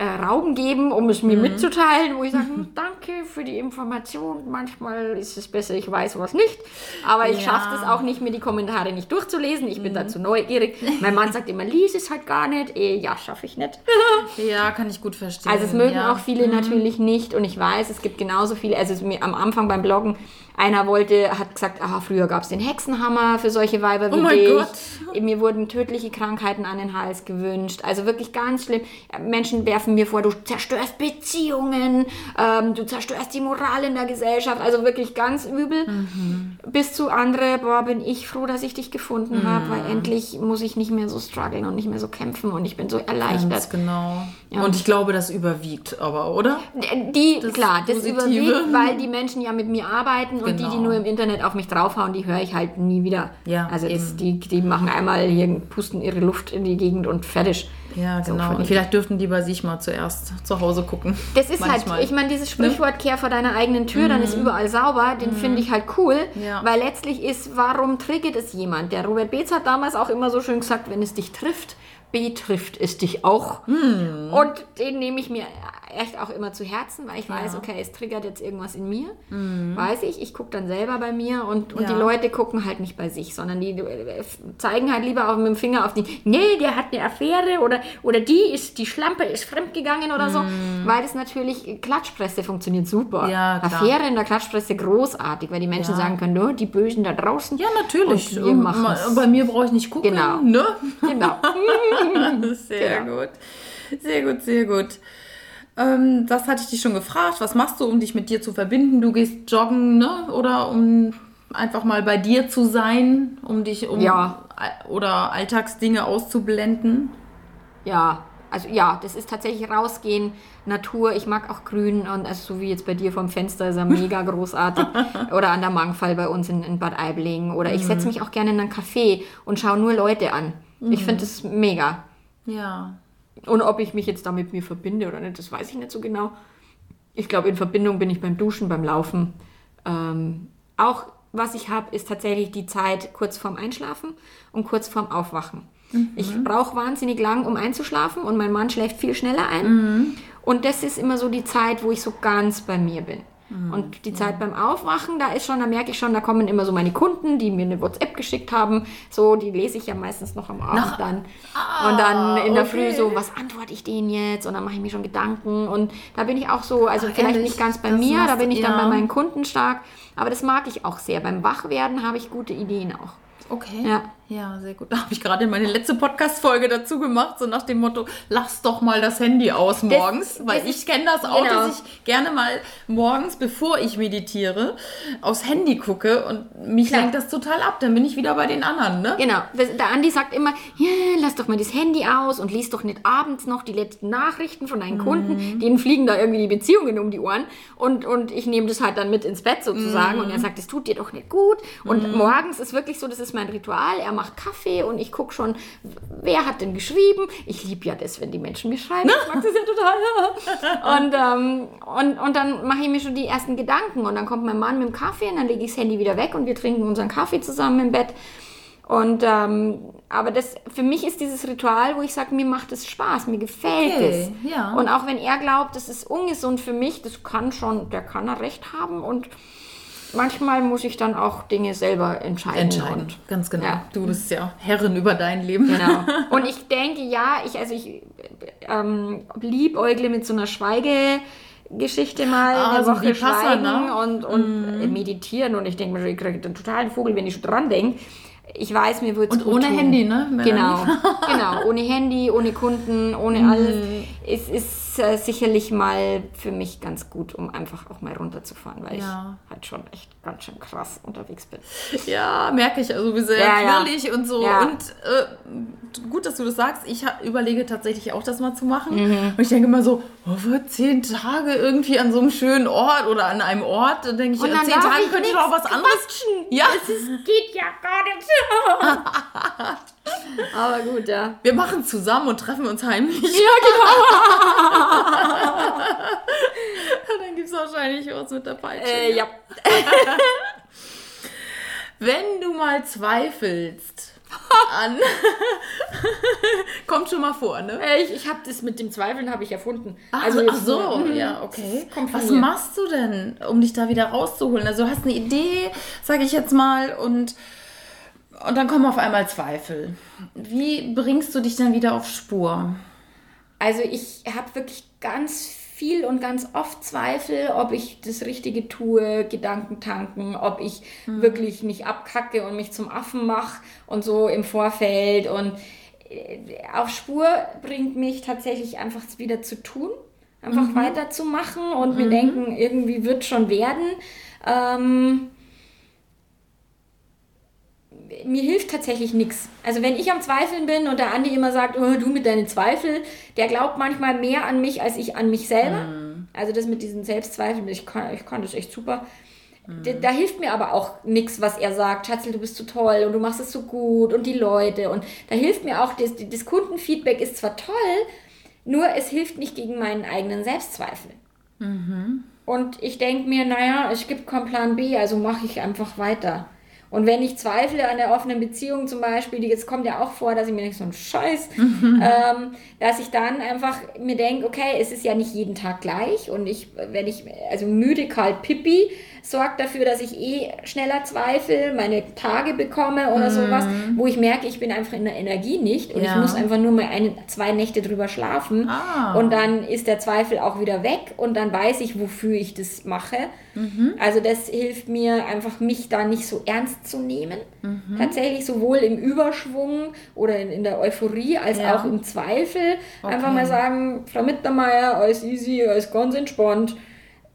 äh, Raum geben, um es mir Mhm. mitzuteilen, wo ich sage, danke für die Information. Manchmal ist es besser, ich weiß was nicht. Aber ich Ja. Mhm. schaffe es auch nicht, mir die Kommentare nicht durchzulesen. Ich bin dazu neugierig. Mein Mann sagt immer, lies es halt gar nicht. Eh, ja, schaffe ich nicht. Ja, kann ich gut verstehen. Also es mögen ja. Mhm. auch viele natürlich nicht und ich weiß, es gibt genauso viele, also es mir am Anfang beim Bloggen, einer wollte, hat gesagt, ah, früher gab es den Hexenhammer für solche Weiber wie Oh mein dich. Gott. Mir wurden tödliche Krankheiten an den Hals gewünscht. Also wirklich ganz schlimm. Menschen werfen mir vor, du zerstörst Beziehungen, ähm, du zerstörst die Moral in der Gesellschaft. Also wirklich ganz übel. Mhm. Bis zu andere, boah, bin ich froh, dass ich dich gefunden habe, Mhm. weil endlich muss ich nicht mehr so strugglen und nicht mehr so kämpfen und ich bin so erleichtert. Ganz genau. Ja. Und ich glaube, das überwiegt aber, oder? Die, Das klar, das Positive. überwiegt, weil die Menschen ja mit mir arbeiten und die, die Genau. nur im Internet auf mich draufhauen, die höre ich halt nie wieder. Ja, also das, die, die machen einmal hier, pusten ihre Luft in die Gegend und fertig. Ja, So, genau. von und vielleicht dürften die bei sich mal zuerst zu Hause gucken. Das ist Manchmal. halt, ich meine, dieses Sprichwort, kehr vor deiner eigenen Tür, dann ist überall sauber, den finde ich halt cool, Mhm. Ja. weil letztlich ist, warum triggert es jemand? Der Robert Beetz hat damals auch immer so schön gesagt, wenn es dich trifft, betrifft es dich auch. Mhm. Und den nehme ich mir echt auch immer zu Herzen, weil ich weiß, okay, es triggert jetzt irgendwas in mir, weiß ich, ich gucke dann selber bei mir und, und Mhm. Ja. die Leute gucken halt nicht bei sich, sondern die äh, zeigen halt lieber auch mit dem Finger auf die, nee, der hat eine Affäre oder, oder die ist, die Schlampe ist fremdgegangen oder so, weil das natürlich, Klatschpresse funktioniert super. Mhm. Ja. Affäre in der Klatschpresse großartig, weil die Menschen Ja. sagen können, "Oh, die Bösen da draußen. Ja, natürlich. Und wir machen's. bei mir brauche ich nicht gucken. Genau. Ne? Genau. Sehr Genau. gut. Sehr gut, sehr gut. Ähm, das hatte ich dich schon gefragt. Was machst du, um dich mit dir zu verbinden? Du gehst joggen, ne? Oder um einfach mal bei dir zu sein, um dich um Ja. oder Alltagsdinge auszublenden. Ja, also ja, das ist tatsächlich rausgehen, Natur. Ich mag auch Grün und also so wie jetzt bei dir vom Fenster ist er mega großartig. Oder an der Mangfall bei uns in, in Bad Aibling. Oder ich setze mich auch gerne in einen Café und schaue nur Leute an. Ich finde das mega. Ja. Und ob ich mich jetzt da mit mir verbinde oder nicht, das weiß ich nicht so genau. Ich glaube, in Verbindung bin ich beim Duschen, beim Laufen. Ähm, auch was ich habe, ist tatsächlich die Zeit kurz vorm Einschlafen und kurz vorm Aufwachen. Ich brauche wahnsinnig lang, um einzuschlafen und mein Mann schläft viel schneller ein. Und das ist immer so die Zeit, wo ich so ganz bei mir bin. Mhm. Und die Zeit beim Aufwachen, da ist schon, da merke ich schon, da kommen immer so meine Kunden, die mir eine WhatsApp geschickt haben. So, die lese ich ja meistens noch am Abend Noch- dann. Ah, und dann in der okay. Früh so, was antworte ich denen jetzt? Und dann mache ich mir schon Gedanken. Und da bin ich auch so, also Ach, vielleicht ehrlich? nicht ganz bei Das mir, da bin ich dann ja. bei meinen Kunden stark. Aber das mag ich auch sehr. Beim Wachwerden habe ich gute Ideen auch. Okay. Ja. Ja, sehr gut. Da habe ich gerade meine letzte Podcast-Folge dazu gemacht, so nach dem Motto, lass doch mal das Handy aus morgens. weil das ich kenne das auch, genau. dass ich gerne mal morgens, bevor ich meditiere, aufs Handy gucke und mich Klar. lenkt das total ab. Dann bin ich wieder bei den anderen, ne? Genau. Das- Der Andi sagt immer, ja, lass doch mal das Handy aus und lies doch nicht abends noch die letzten Nachrichten von deinen Kunden. Denen fliegen da irgendwie die Beziehungen um die Ohren. Und, und ich nehme das halt dann mit ins Bett sozusagen. Und er sagt, das tut dir doch nicht gut. Und morgens ist wirklich so, das ist mein Ritual. Er macht Kaffee und ich gucke schon, wer hat denn geschrieben. Ich liebe ja das, wenn die Menschen mir schreiben. Ich mag das ja total. und, ähm, und, und dann mache ich mir schon die ersten Gedanken. Und dann kommt mein Mann mit dem Kaffee und dann lege ich das Handy wieder weg und wir trinken unseren Kaffee zusammen im Bett. Und ähm, aber das für mich ist dieses Ritual, wo ich sage, mir macht es Spaß, mir gefällt Okay, es. ja. Und auch wenn er glaubt, das ist ungesund für mich, das kann schon, der kann er recht haben und manchmal muss ich dann auch Dinge selber entscheiden. Entscheiden, Und, ganz genau. Ja. Du bist ja Herrin über dein Leben. Genau. Und ich denke, ja, ich, also ich ähm, liebäugle mit so einer Schweigegeschichte mal Ah, eine Woche Vipassana. schweigen und, und äh, meditieren. Und ich denke mir, schon, ich kriege einen totalen Vogel, wenn ich schon dran denke. Ich weiß, mir wird es Und ohne Handy, ne, Melanie? Genau, genau. Ohne Handy, ohne Kunden, ohne alles. Es ist äh, sicherlich mal für mich ganz gut, um einfach auch mal runterzufahren, weil Ja. ich halt schon echt ganz schön krass unterwegs bin. Ja, merke ich. Also, wie sehr Ja, ja. quirlig und so. Ja. Und äh, gut, dass du das sagst. Ich überlege tatsächlich auch, das mal zu machen. Mhm. Und ich denke immer so, oh, für zehn Tage irgendwie an so einem schönen Ort oder an einem Ort. Dann denke ich, in zehn Tagen könnte ich doch was anderes. quatschen. Ja, Das ist, geht ja gar nicht. Aber gut, ja. wir machen zusammen und treffen uns heimlich. Ja, Dann gibt es wahrscheinlich was mit der Peitsche. Äh, ja. Wenn du mal zweifelst an. Kommt schon mal vor, ne? Äh, Ich, ich habe das mit dem Zweifeln habe ich erfunden. Ach, also ach so, Mhm. ja, okay. Was mir. machst du denn, um dich da wieder rauszuholen? Also du hast eine Idee, sage ich jetzt mal, und, und dann kommen auf einmal Zweifel. Wie bringst du dich dann wieder auf Spur? Also ich habe wirklich ganz viel und ganz oft Zweifel, ob ich das Richtige tue, Gedanken tanken, ob ich wirklich nicht abkacke und mich zum Affen mache und so im Vorfeld. Und äh, auf Spur bringt mich tatsächlich einfach wieder zu tun, einfach weiterzumachen und mir denken, irgendwie wird schon werden. Ähm, mir hilft tatsächlich nichts. Also wenn ich am Zweifeln bin und der Andi immer sagt, oh, du mit deinen Zweifel, der glaubt manchmal mehr an mich als ich an mich selber. Also das mit diesen Selbstzweifeln, ich kann, ich kann das echt super. Da, da hilft mir aber auch nichts, was er sagt. Schatzel, du bist so toll und du machst es so gut und die Leute. Und da hilft mir auch, das, das Kundenfeedback ist zwar toll, nur es hilft nicht gegen meinen eigenen Selbstzweifel. Und ich denke mir, naja, es gibt keinen Plan B, also mache ich einfach weiter. Und wenn ich zweifle an der offenen Beziehung zum Beispiel, die jetzt kommt ja auch vor, dass ich mir nicht so einen Scheiß, ähm, dass ich dann einfach mir denke, okay, es ist ja nicht jeden Tag gleich und ich, wenn ich, also müde, kalt, pipi, sorgt dafür, dass ich eh schneller zweifle, meine Tage bekomme oder sowas, wo ich merke, ich bin einfach in der Energie nicht und Ja. ich muss einfach nur mal eine, zwei Nächte drüber schlafen Ah. und dann ist der Zweifel auch wieder weg und dann weiß ich, wofür ich das mache. Also das hilft mir einfach, mich da nicht so ernst zu nehmen. Tatsächlich sowohl im Überschwung oder in, in der Euphorie als Ja. auch im Zweifel. Einfach Okay. mal sagen, Frau Mittermeier, alles easy, alles ganz entspannt.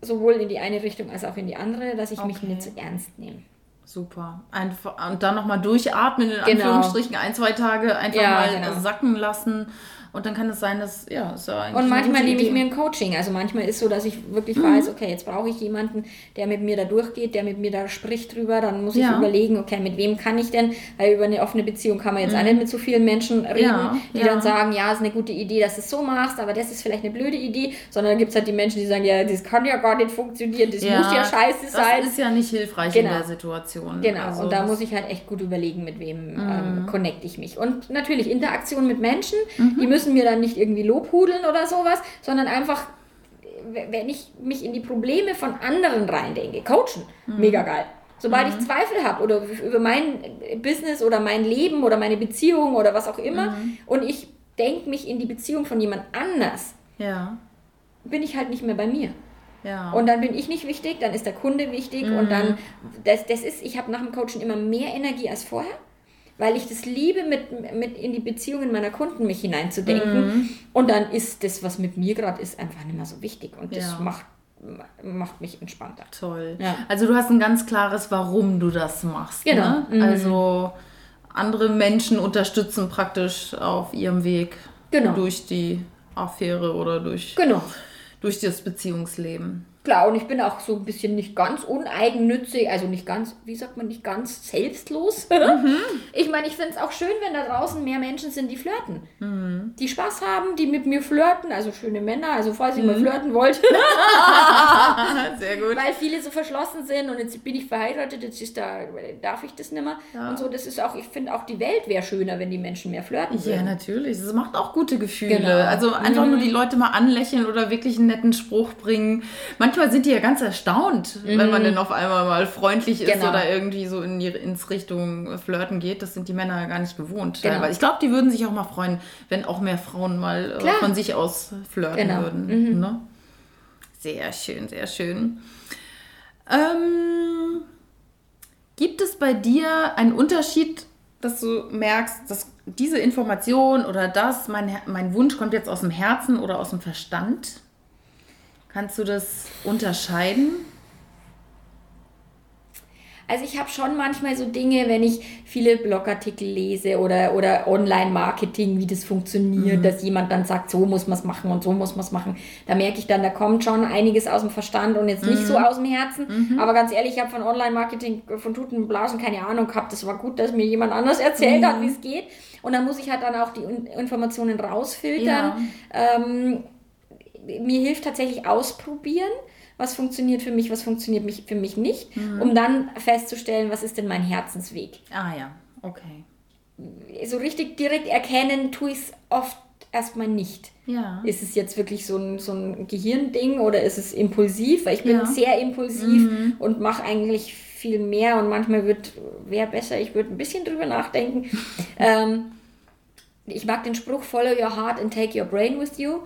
Sowohl in die eine Richtung als auch in die andere, dass ich mich Okay. nicht so ernst nehme. Super. Einfach, und dann nochmal durchatmen, in Genau. Anführungsstrichen, ein, zwei Tage einfach Ja, mal genau. sacken lassen. Und dann kann es sein, dass, ja, ist ja eigentlich Und manchmal nehme ich mir ein Coaching. Also manchmal ist so, dass ich wirklich Mhm. weiß, okay, jetzt brauche ich jemanden, der mit mir da durchgeht, der mit mir da spricht drüber. Dann muss ich Ja. überlegen, okay, mit wem kann ich denn? Weil über eine offene Beziehung kann man jetzt auch nicht mit so vielen Menschen reden, Mhm. Ja, die ja. dann sagen, ja, ist eine gute Idee, dass du es so machst, aber das ist vielleicht eine blöde Idee. Sondern dann gibt es halt die Menschen, die sagen, ja, das kann ja gar nicht funktionieren, das muss ja scheiße sein. Das ist ja nicht hilfreich in Genau. der Situation. Genau, Also und da muss ich halt echt gut überlegen, mit wem Mhm. ähm, connecte ich mich. Und natürlich Interaktion mit Menschen, Mhm. die müssen mir dann nicht irgendwie lobhudeln oder sowas, sondern einfach wenn ich mich in die Probleme von anderen reindenke, coachen, mega geil. Sobald ich Zweifel habe oder über mein Business oder mein Leben oder meine Beziehung oder was auch immer und ich denke mich in die Beziehung von jemand anders, Ja. bin ich halt nicht mehr bei mir. Ja. Und dann bin ich nicht wichtig, dann ist der Kunde wichtig und dann, das, das ist, ich habe nach dem Coaching immer mehr Energie als vorher, weil ich das liebe, mit, mit in die Beziehungen meiner Kunden mich hineinzudenken. Und dann ist das, was mit mir gerade ist, einfach nicht mehr so wichtig und das Ja. macht, macht mich entspannter. Toll. Ja. Also du hast ein ganz klares, warum du das machst. Genau. Ne? Mhm. Also andere Menschen unterstützen praktisch auf ihrem Weg Genau. durch die Affäre oder durch, Genau. durch das Beziehungsleben. Klar, und ich bin auch so ein bisschen nicht ganz uneigennützig, also nicht ganz, wie sagt man, nicht ganz selbstlos. Ich meine, ich finde es auch schön, wenn da draußen mehr Menschen sind, die flirten. Die Spaß haben, die mit mir flirten, also schöne Männer, also falls ihr mal flirten wollt. Sehr gut. Weil viele so verschlossen sind und jetzt bin ich verheiratet, jetzt ist da, darf ich das nicht mehr. Und so, das ist auch, ich finde auch die Welt wäre schöner, wenn die Menschen mehr flirten Ja, würden. natürlich. Es macht auch gute Gefühle. Genau. Also einfach nur die Leute mal anlächeln oder wirklich einen netten Spruch bringen. Manchmal sind die ja ganz erstaunt, wenn man dann auf einmal mal freundlich ist Genau. oder irgendwie so in die, ins Richtung Flirten geht. Das sind die Männer ja gar nicht gewohnt. Genau. Weil ich glaube, die würden sich auch mal freuen, wenn auch mehr Frauen mal äh, Klar. von sich aus flirten Genau. würden. Ne? Sehr schön, sehr schön. Ähm, gibt es bei dir einen Unterschied, dass du merkst, dass diese Information oder das, mein, mein Wunsch kommt jetzt aus dem Herzen oder aus dem Verstand? Kannst du das unterscheiden? Also ich habe schon manchmal so Dinge, wenn ich viele Blogartikel lese oder, oder Online-Marketing, wie das funktioniert, dass jemand dann sagt, so muss man es machen und so muss man es machen. Da merke ich dann, da kommt schon einiges aus dem Verstand und jetzt nicht so aus dem Herzen. Aber ganz ehrlich, ich habe von Online-Marketing, von Tuten und Blasen keine Ahnung gehabt. Das war gut, dass mir jemand anders erzählt hat, wie es geht. Und dann muss ich halt dann auch die Informationen rausfiltern. Ähm, mir hilft tatsächlich ausprobieren, was funktioniert für mich, was funktioniert mich, für mich nicht, um dann festzustellen, was ist denn mein Herzensweg. Ah ja, okay. So richtig direkt erkennen tue ich es oft erstmal nicht. Ja. Ist es jetzt wirklich so ein, so ein Gehirnding oder ist es impulsiv? Weil ich bin Ja. sehr impulsiv und mache eigentlich viel mehr und manchmal wird, wäre besser, ich würde ein bisschen drüber nachdenken. ähm, ich mag den Spruch, follow your heart and take your brain with you.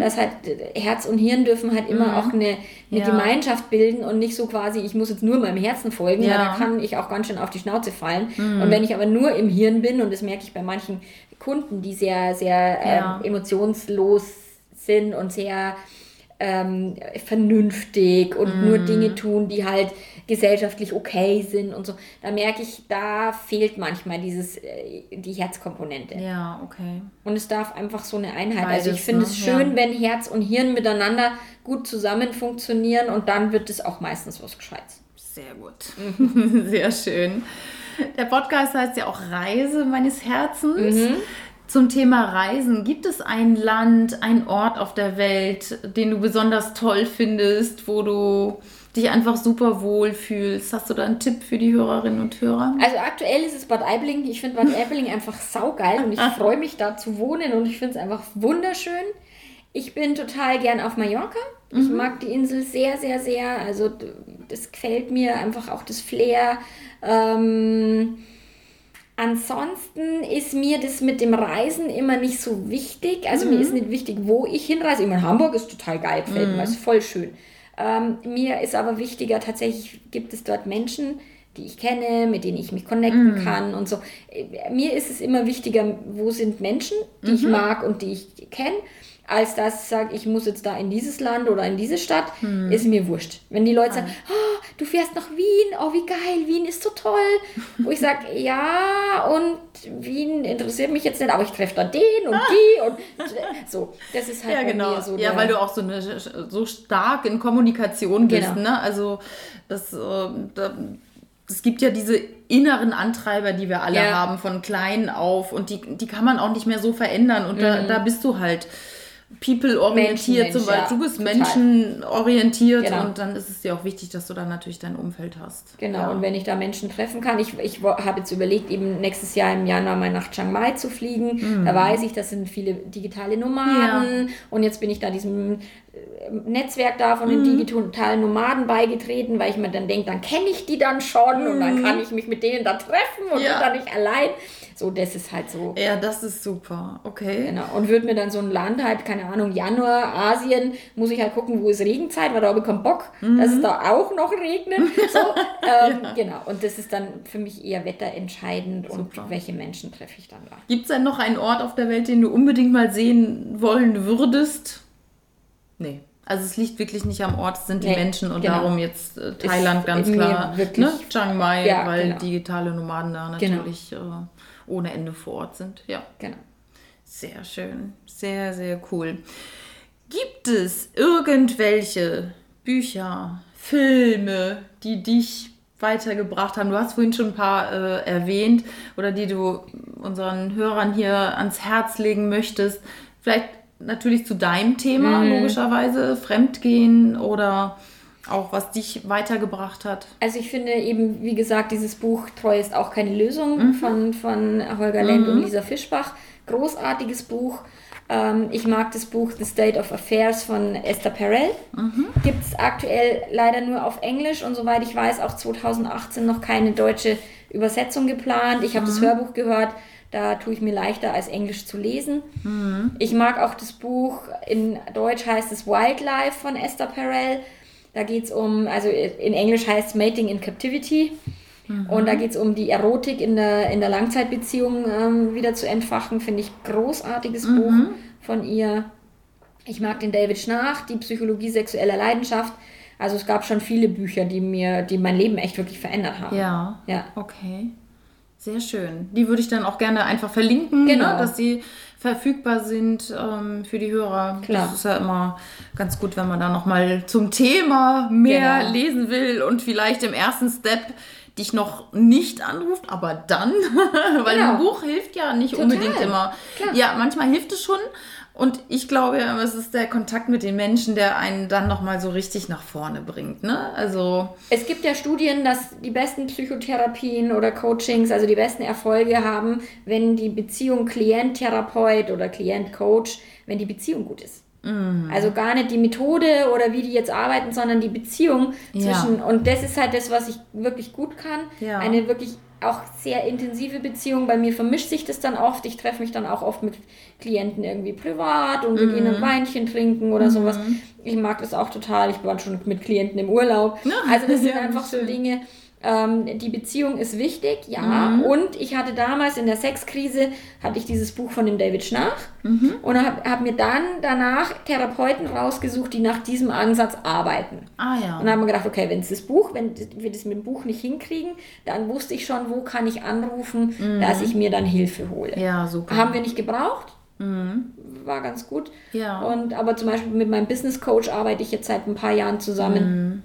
Das halt, Herz und Hirn dürfen halt immer auch eine, eine Ja. Gemeinschaft bilden und nicht so quasi, ich muss jetzt nur meinem Herzen folgen, weil Ja. da kann ich auch ganz schön auf die Schnauze fallen. Und wenn ich aber nur im Hirn bin, und das merke ich bei manchen Kunden, die sehr, sehr Ja. ähm, emotionslos sind und sehr ähm, vernünftig und nur Dinge tun, die halt gesellschaftlich okay sind und so. Da merke ich, da fehlt manchmal dieses, äh, die Herzkomponente. Ja, okay. Und es darf einfach so eine Einheit. also Beides, ich finde ne? es schön, Ja. wenn Herz und Hirn miteinander gut zusammen funktionieren und dann wird es auch meistens was Gescheites. Sehr gut. Sehr schön. Der Podcast heißt ja auch Reise meines Herzens. Zum Thema Reisen, gibt es ein Land, ein Ort auf der Welt, den du besonders toll findest, wo du dich einfach super wohl fühlst? Hast du da einen Tipp für die Hörerinnen und Hörer? Also aktuell ist es Bad Aibling. Ich finde Bad Aibling einfach saugeil und ich freue mich da zu wohnen und ich finde es einfach wunderschön. Ich bin total gern auf Mallorca. Ich mag die Insel sehr, sehr, sehr. Also das gefällt mir einfach auch das Flair. Ähm, ansonsten ist mir das mit dem Reisen immer nicht so wichtig. Also mir ist nicht wichtig, wo ich hinreise. Ich meine, Hamburg ist total geil, gefällt mir, ist voll schön. Ähm, mir ist aber wichtiger, tatsächlich gibt es dort Menschen, die ich kenne, mit denen ich mich connecten kann und so. Äh, Mir ist es immer wichtiger, wo sind Menschen, die ich mag und die ich kenne, als dass ich sage, ich muss jetzt da in dieses Land oder in diese Stadt, ist mir wurscht. Wenn die Leute sagen, oh, du fährst nach Wien, oh wie geil, Wien ist so toll. Wo ich sage, ja, und Wien interessiert mich jetzt nicht, aber ich treffe da den und die und so. Das ist halt Ja, genau. so. ja, weil du auch so, eine, so stark in Kommunikation bist. Genau. Ne? Also das, äh, da, es gibt ja diese inneren Antreiber, die wir alle Ja. haben, von klein auf. Und die, die kann man auch nicht mehr so verändern. Und Mhm. da, da bist du halt people-orientiert, zum Beispiel. ja, du bist total. menschenorientiert Genau. und dann ist es dir auch wichtig, dass du dann natürlich dein Umfeld hast. Genau, Ja. und wenn ich da Menschen treffen kann, ich, ich habe jetzt überlegt, eben nächstes Jahr im Januar mal nach Chiang Mai zu fliegen. Da weiß ich, das sind viele digitale Nomaden. Und jetzt bin ich da diesem äh, Netzwerk da von den digitalen Nomaden beigetreten, weil ich mir dann denke, dann kenne ich die dann schon und dann kann ich mich mit denen da treffen und Ja. bin da nicht allein. So, das ist halt so. ja, das ist super. Okay. Genau. Und würde mir dann so ein Land halt, keine Ahnung, Januar, Asien, muss ich halt gucken, wo ist Regenzeit, weil da habe ich keinen Bock, dass es da auch noch regnet. So, ähm, Genau. Und das ist dann für mich eher wetterentscheidend Super. und welche Menschen treffe ich dann da. Gibt es denn noch einen Ort auf der Welt, den du unbedingt mal sehen wollen würdest? Nee. Also es liegt wirklich nicht am Ort, es sind die Nee, Menschen und genau. darum jetzt äh, Thailand ganz mir klar. wirklich- ne? Chiang Mai, Ja, weil genau. digitale Nomaden da Genau. natürlich äh, ohne Ende vor Ort sind. Ja, Genau. sehr schön. Sehr, sehr cool. Gibt es irgendwelche Bücher, Filme, die dich weitergebracht haben? Du hast vorhin schon ein paar äh, erwähnt oder die du unseren Hörern hier ans Herz legen möchtest. Vielleicht natürlich zu deinem Thema, logischerweise, Fremdgehen oder auch was dich weitergebracht hat. Also ich finde eben, wie gesagt, dieses Buch Treu ist auch keine Lösung Mhm. von, von Holger Lendt und Lisa Fischbach. Großartiges Buch. Ähm, ich mag das Buch The State of Affairs von Esther Perel. Mhm. Gibt es aktuell leider nur auf Englisch und soweit ich weiß auch 2018 noch keine deutsche Übersetzung geplant. Ich habe das Mhm. Hörbuch gehört. Da tue ich mir leichter, als Englisch zu lesen. Mhm. Ich mag auch das Buch, in Deutsch heißt es Wildlife von Esther Perel. Da geht es um, also in Englisch heißt es Mating in Captivity. Und da geht es um die Erotik in der, in der Langzeitbeziehung ähm, wieder zu entfachen. Finde ich großartiges Buch von ihr. Ich mag den David Schnarch, die Psychologie sexueller Leidenschaft. Also es gab schon viele Bücher, die mir, die mein Leben echt wirklich verändert haben. Ja. Ja. Okay. Sehr schön. Die würde ich dann auch gerne einfach verlinken, Genau. ne, dass sie verfügbar sind ähm, für die Hörer. Klar. Das ist ja immer ganz gut, wenn man da nochmal zum Thema mehr Genau. lesen will und vielleicht im ersten Step dich noch nicht anruft, aber dann, weil Genau. ein Buch hilft ja nicht Total. unbedingt immer. Klar. Ja, manchmal hilft es schon. Und ich glaube ja, es ist der Kontakt mit den Menschen, der einen dann nochmal so richtig nach vorne bringt. Ne? Also, Es gibt ja Studien, dass die besten Psychotherapien oder Coachings, also die besten Erfolge haben, wenn die Beziehung Klient-Therapeut oder Klient-Coach, wenn die Beziehung gut ist. Mhm. Also gar nicht die Methode oder wie die jetzt arbeiten, sondern die Beziehung Ja. zwischen. Und das ist halt das, was ich wirklich gut kann. Ja. Eine wirklich auch sehr intensive Beziehung. Bei mir vermischt sich das dann oft. Ich treffe mich dann auch oft mit Klienten irgendwie privat und wir Mhm. gehen ein Weinchen trinken oder sowas. Ich mag das auch total. Ich war schon mit Klienten im Urlaub. Also das sind Ja, einfach so. Dinge. Ähm, die Beziehung ist wichtig, ja. Mhm. Und ich hatte damals in der Sexkrise, hatte ich dieses Buch von dem David Schnarch Mhm. und habe hab mir dann danach Therapeuten rausgesucht, die nach diesem Ansatz arbeiten. ah ja. Und dann haben wir gedacht, okay, wenn es das Buch, wenn wir das mit dem Buch nicht hinkriegen, dann wusste ich schon, wo kann ich anrufen, dass ich mir dann Hilfe hole. Mhm. Ja, super. Haben wir nicht gebraucht. War ganz gut. Ja. Und aber zum Beispiel mit meinem Business Coach arbeite ich jetzt seit ein paar Jahren zusammen.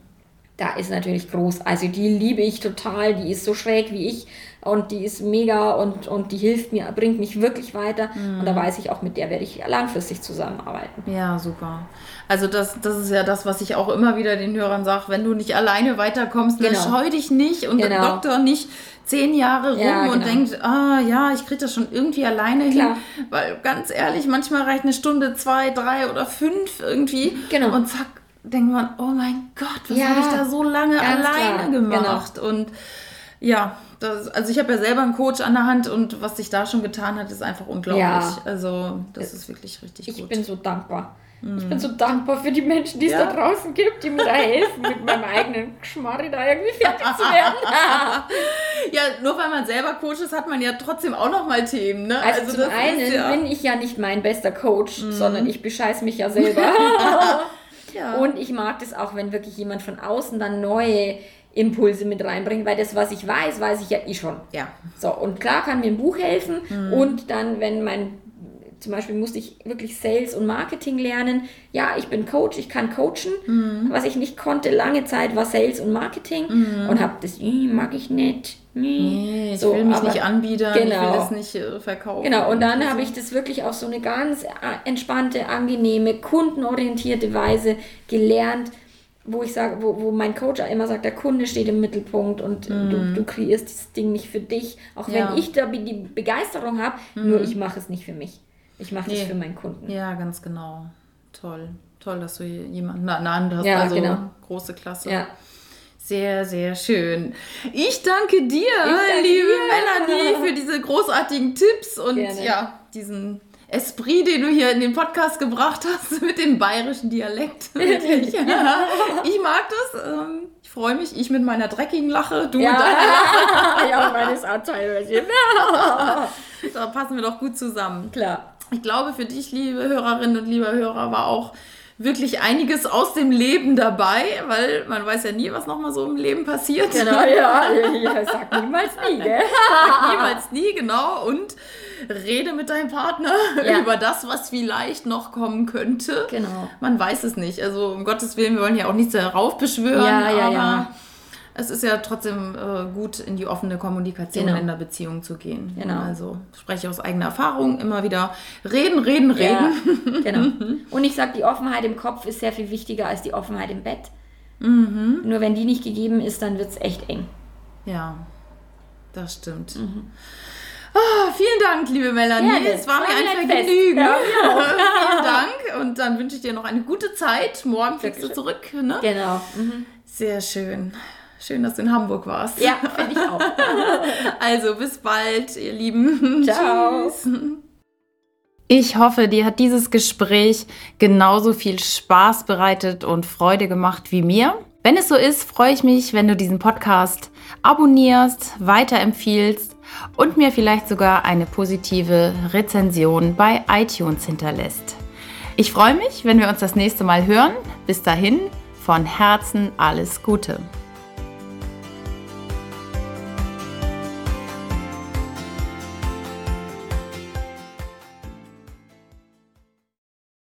Da ist natürlich groß. Also die liebe ich total. Die ist so schräg wie ich und die ist mega und, und die hilft mir, bringt mich wirklich weiter. Und da weiß ich auch, mit der werde ich langfristig zusammenarbeiten. Ja, super. Also das, das ist ja das, was ich auch immer wieder den Hörern sage, wenn du nicht alleine weiterkommst, dann Genau. scheu dich nicht und Genau. Doktor nicht zehn Jahre rum Ja, und genau. denkt, ah ja, ich kriege das schon irgendwie alleine Klar. hin. Weil ganz ehrlich, manchmal reicht eine Stunde, zwei, drei oder fünf irgendwie. Genau. Und zack, denkt man, oh mein Gott, was Ja, habe ich da so lange alleine klar. Genau. gemacht? Und ja, das, also ich habe ja selber einen Coach an der Hand und was sich da schon getan hat, ist einfach unglaublich. Ja. Also das ist wirklich richtig Ich gut. bin so dankbar. Ich bin so dankbar für die Menschen, die es Ja. da draußen gibt, die mir da helfen, mit meinem eigenen Geschmarri da irgendwie fertig zu werden. Ja, nur weil man selber Coach ist, hat man ja trotzdem auch noch mal Themen, ne? Also, zum das ist einen ja, bin ich ja nicht mein bester Coach, sondern ich bescheiß mich ja selber. ja. Und ich mag das auch, wenn wirklich jemand von außen dann neue Impulse mit reinbringt, weil das, was ich weiß, weiß ich ja eh schon. ja. So, und klar kann mir ein Buch helfen und dann, wenn mein, zum Beispiel musste ich wirklich Sales und Marketing lernen. Ja, ich bin Coach, ich kann coachen. Was ich nicht konnte lange Zeit war Sales und Marketing und habe das, "Ih, mag ich nicht. Nee, ich So, will mich aber- nicht anbiedern, ich will Genau. das nicht äh, verkaufen. Genau, und dann habe ich das wirklich auf so eine ganz äh, entspannte, angenehme, kundenorientierte Weise gelernt, wo ich sage, wo, wo mein Coach immer sagt, der Kunde steht im Mittelpunkt und du, du kreierst das Ding nicht für dich, auch Mhm. Ja. Mhm. wenn ich da die Begeisterung habe, nur ich mache es nicht für mich. Ich mache Nee. das für meinen Kunden. Ja, ganz genau. Toll. Toll, dass du jemanden an der Hand hast. Ja, also genau. große Klasse. Ja. Sehr, sehr schön. Ich danke dir, danke liebe dir. Melanie, für diese großartigen Tipps und Gerne. ja, diesen Esprit, den du hier in den Podcast gebracht hast mit dem bayerischen Dialekt. Wirklich. Ja. Ich mag das. ähm, Ich freue mich. Ich mit meiner dreckigen Lache, du mit deiner Ja, ja meine ist auch teilweise. Da passen wir doch gut zusammen. Klar. Ich glaube, für dich, liebe Hörerinnen und lieber Hörer, war auch wirklich einiges aus dem Leben dabei, weil man weiß ja nie, was nochmal so im Leben passiert. Genau, ja, ja, sag niemals nie, gell? Niemals nie, genau. Und rede mit deinem Partner Ja. über das, was vielleicht noch kommen könnte. Genau. Man weiß es nicht. Also um Gottes Willen, wir wollen ja auch nichts heraufbeschwören, Ja, ja, aber ja. Es ist ja trotzdem äh, gut, in die offene Kommunikation Genau. in der Beziehung zu gehen. Genau. Also spreche aus eigener Erfahrung immer wieder reden, reden, reden. Ja, genau. Und ich sage, die Offenheit im Kopf ist sehr viel wichtiger als die Offenheit im Bett. Mhm. Nur wenn die nicht gegeben ist, dann wird es echt eng. Ja, das stimmt. Mhm. Ah, vielen Dank, liebe Melanie. Gerne. es war mir War ein mir ein Vergnügen. Ja, mir vielen Dank. Und dann wünsche ich dir noch eine gute Zeit. Morgen fliegst du zurück. Ne? Genau. Mhm. Sehr schön. Schön, dass du in Hamburg warst. Ja, finde ich auch. Also bis bald, ihr Lieben. Ciao. Tschüss. Ich hoffe, dir hat dieses Gespräch genauso viel Spaß bereitet und Freude gemacht wie mir. Wenn es so ist, freue ich mich, wenn du diesen Podcast abonnierst, weiterempfiehlst und mir vielleicht sogar eine positive Rezension bei iTunes hinterlässt. Ich freue mich, wenn wir uns das nächste Mal hören. Bis dahin, von Herzen alles Gute.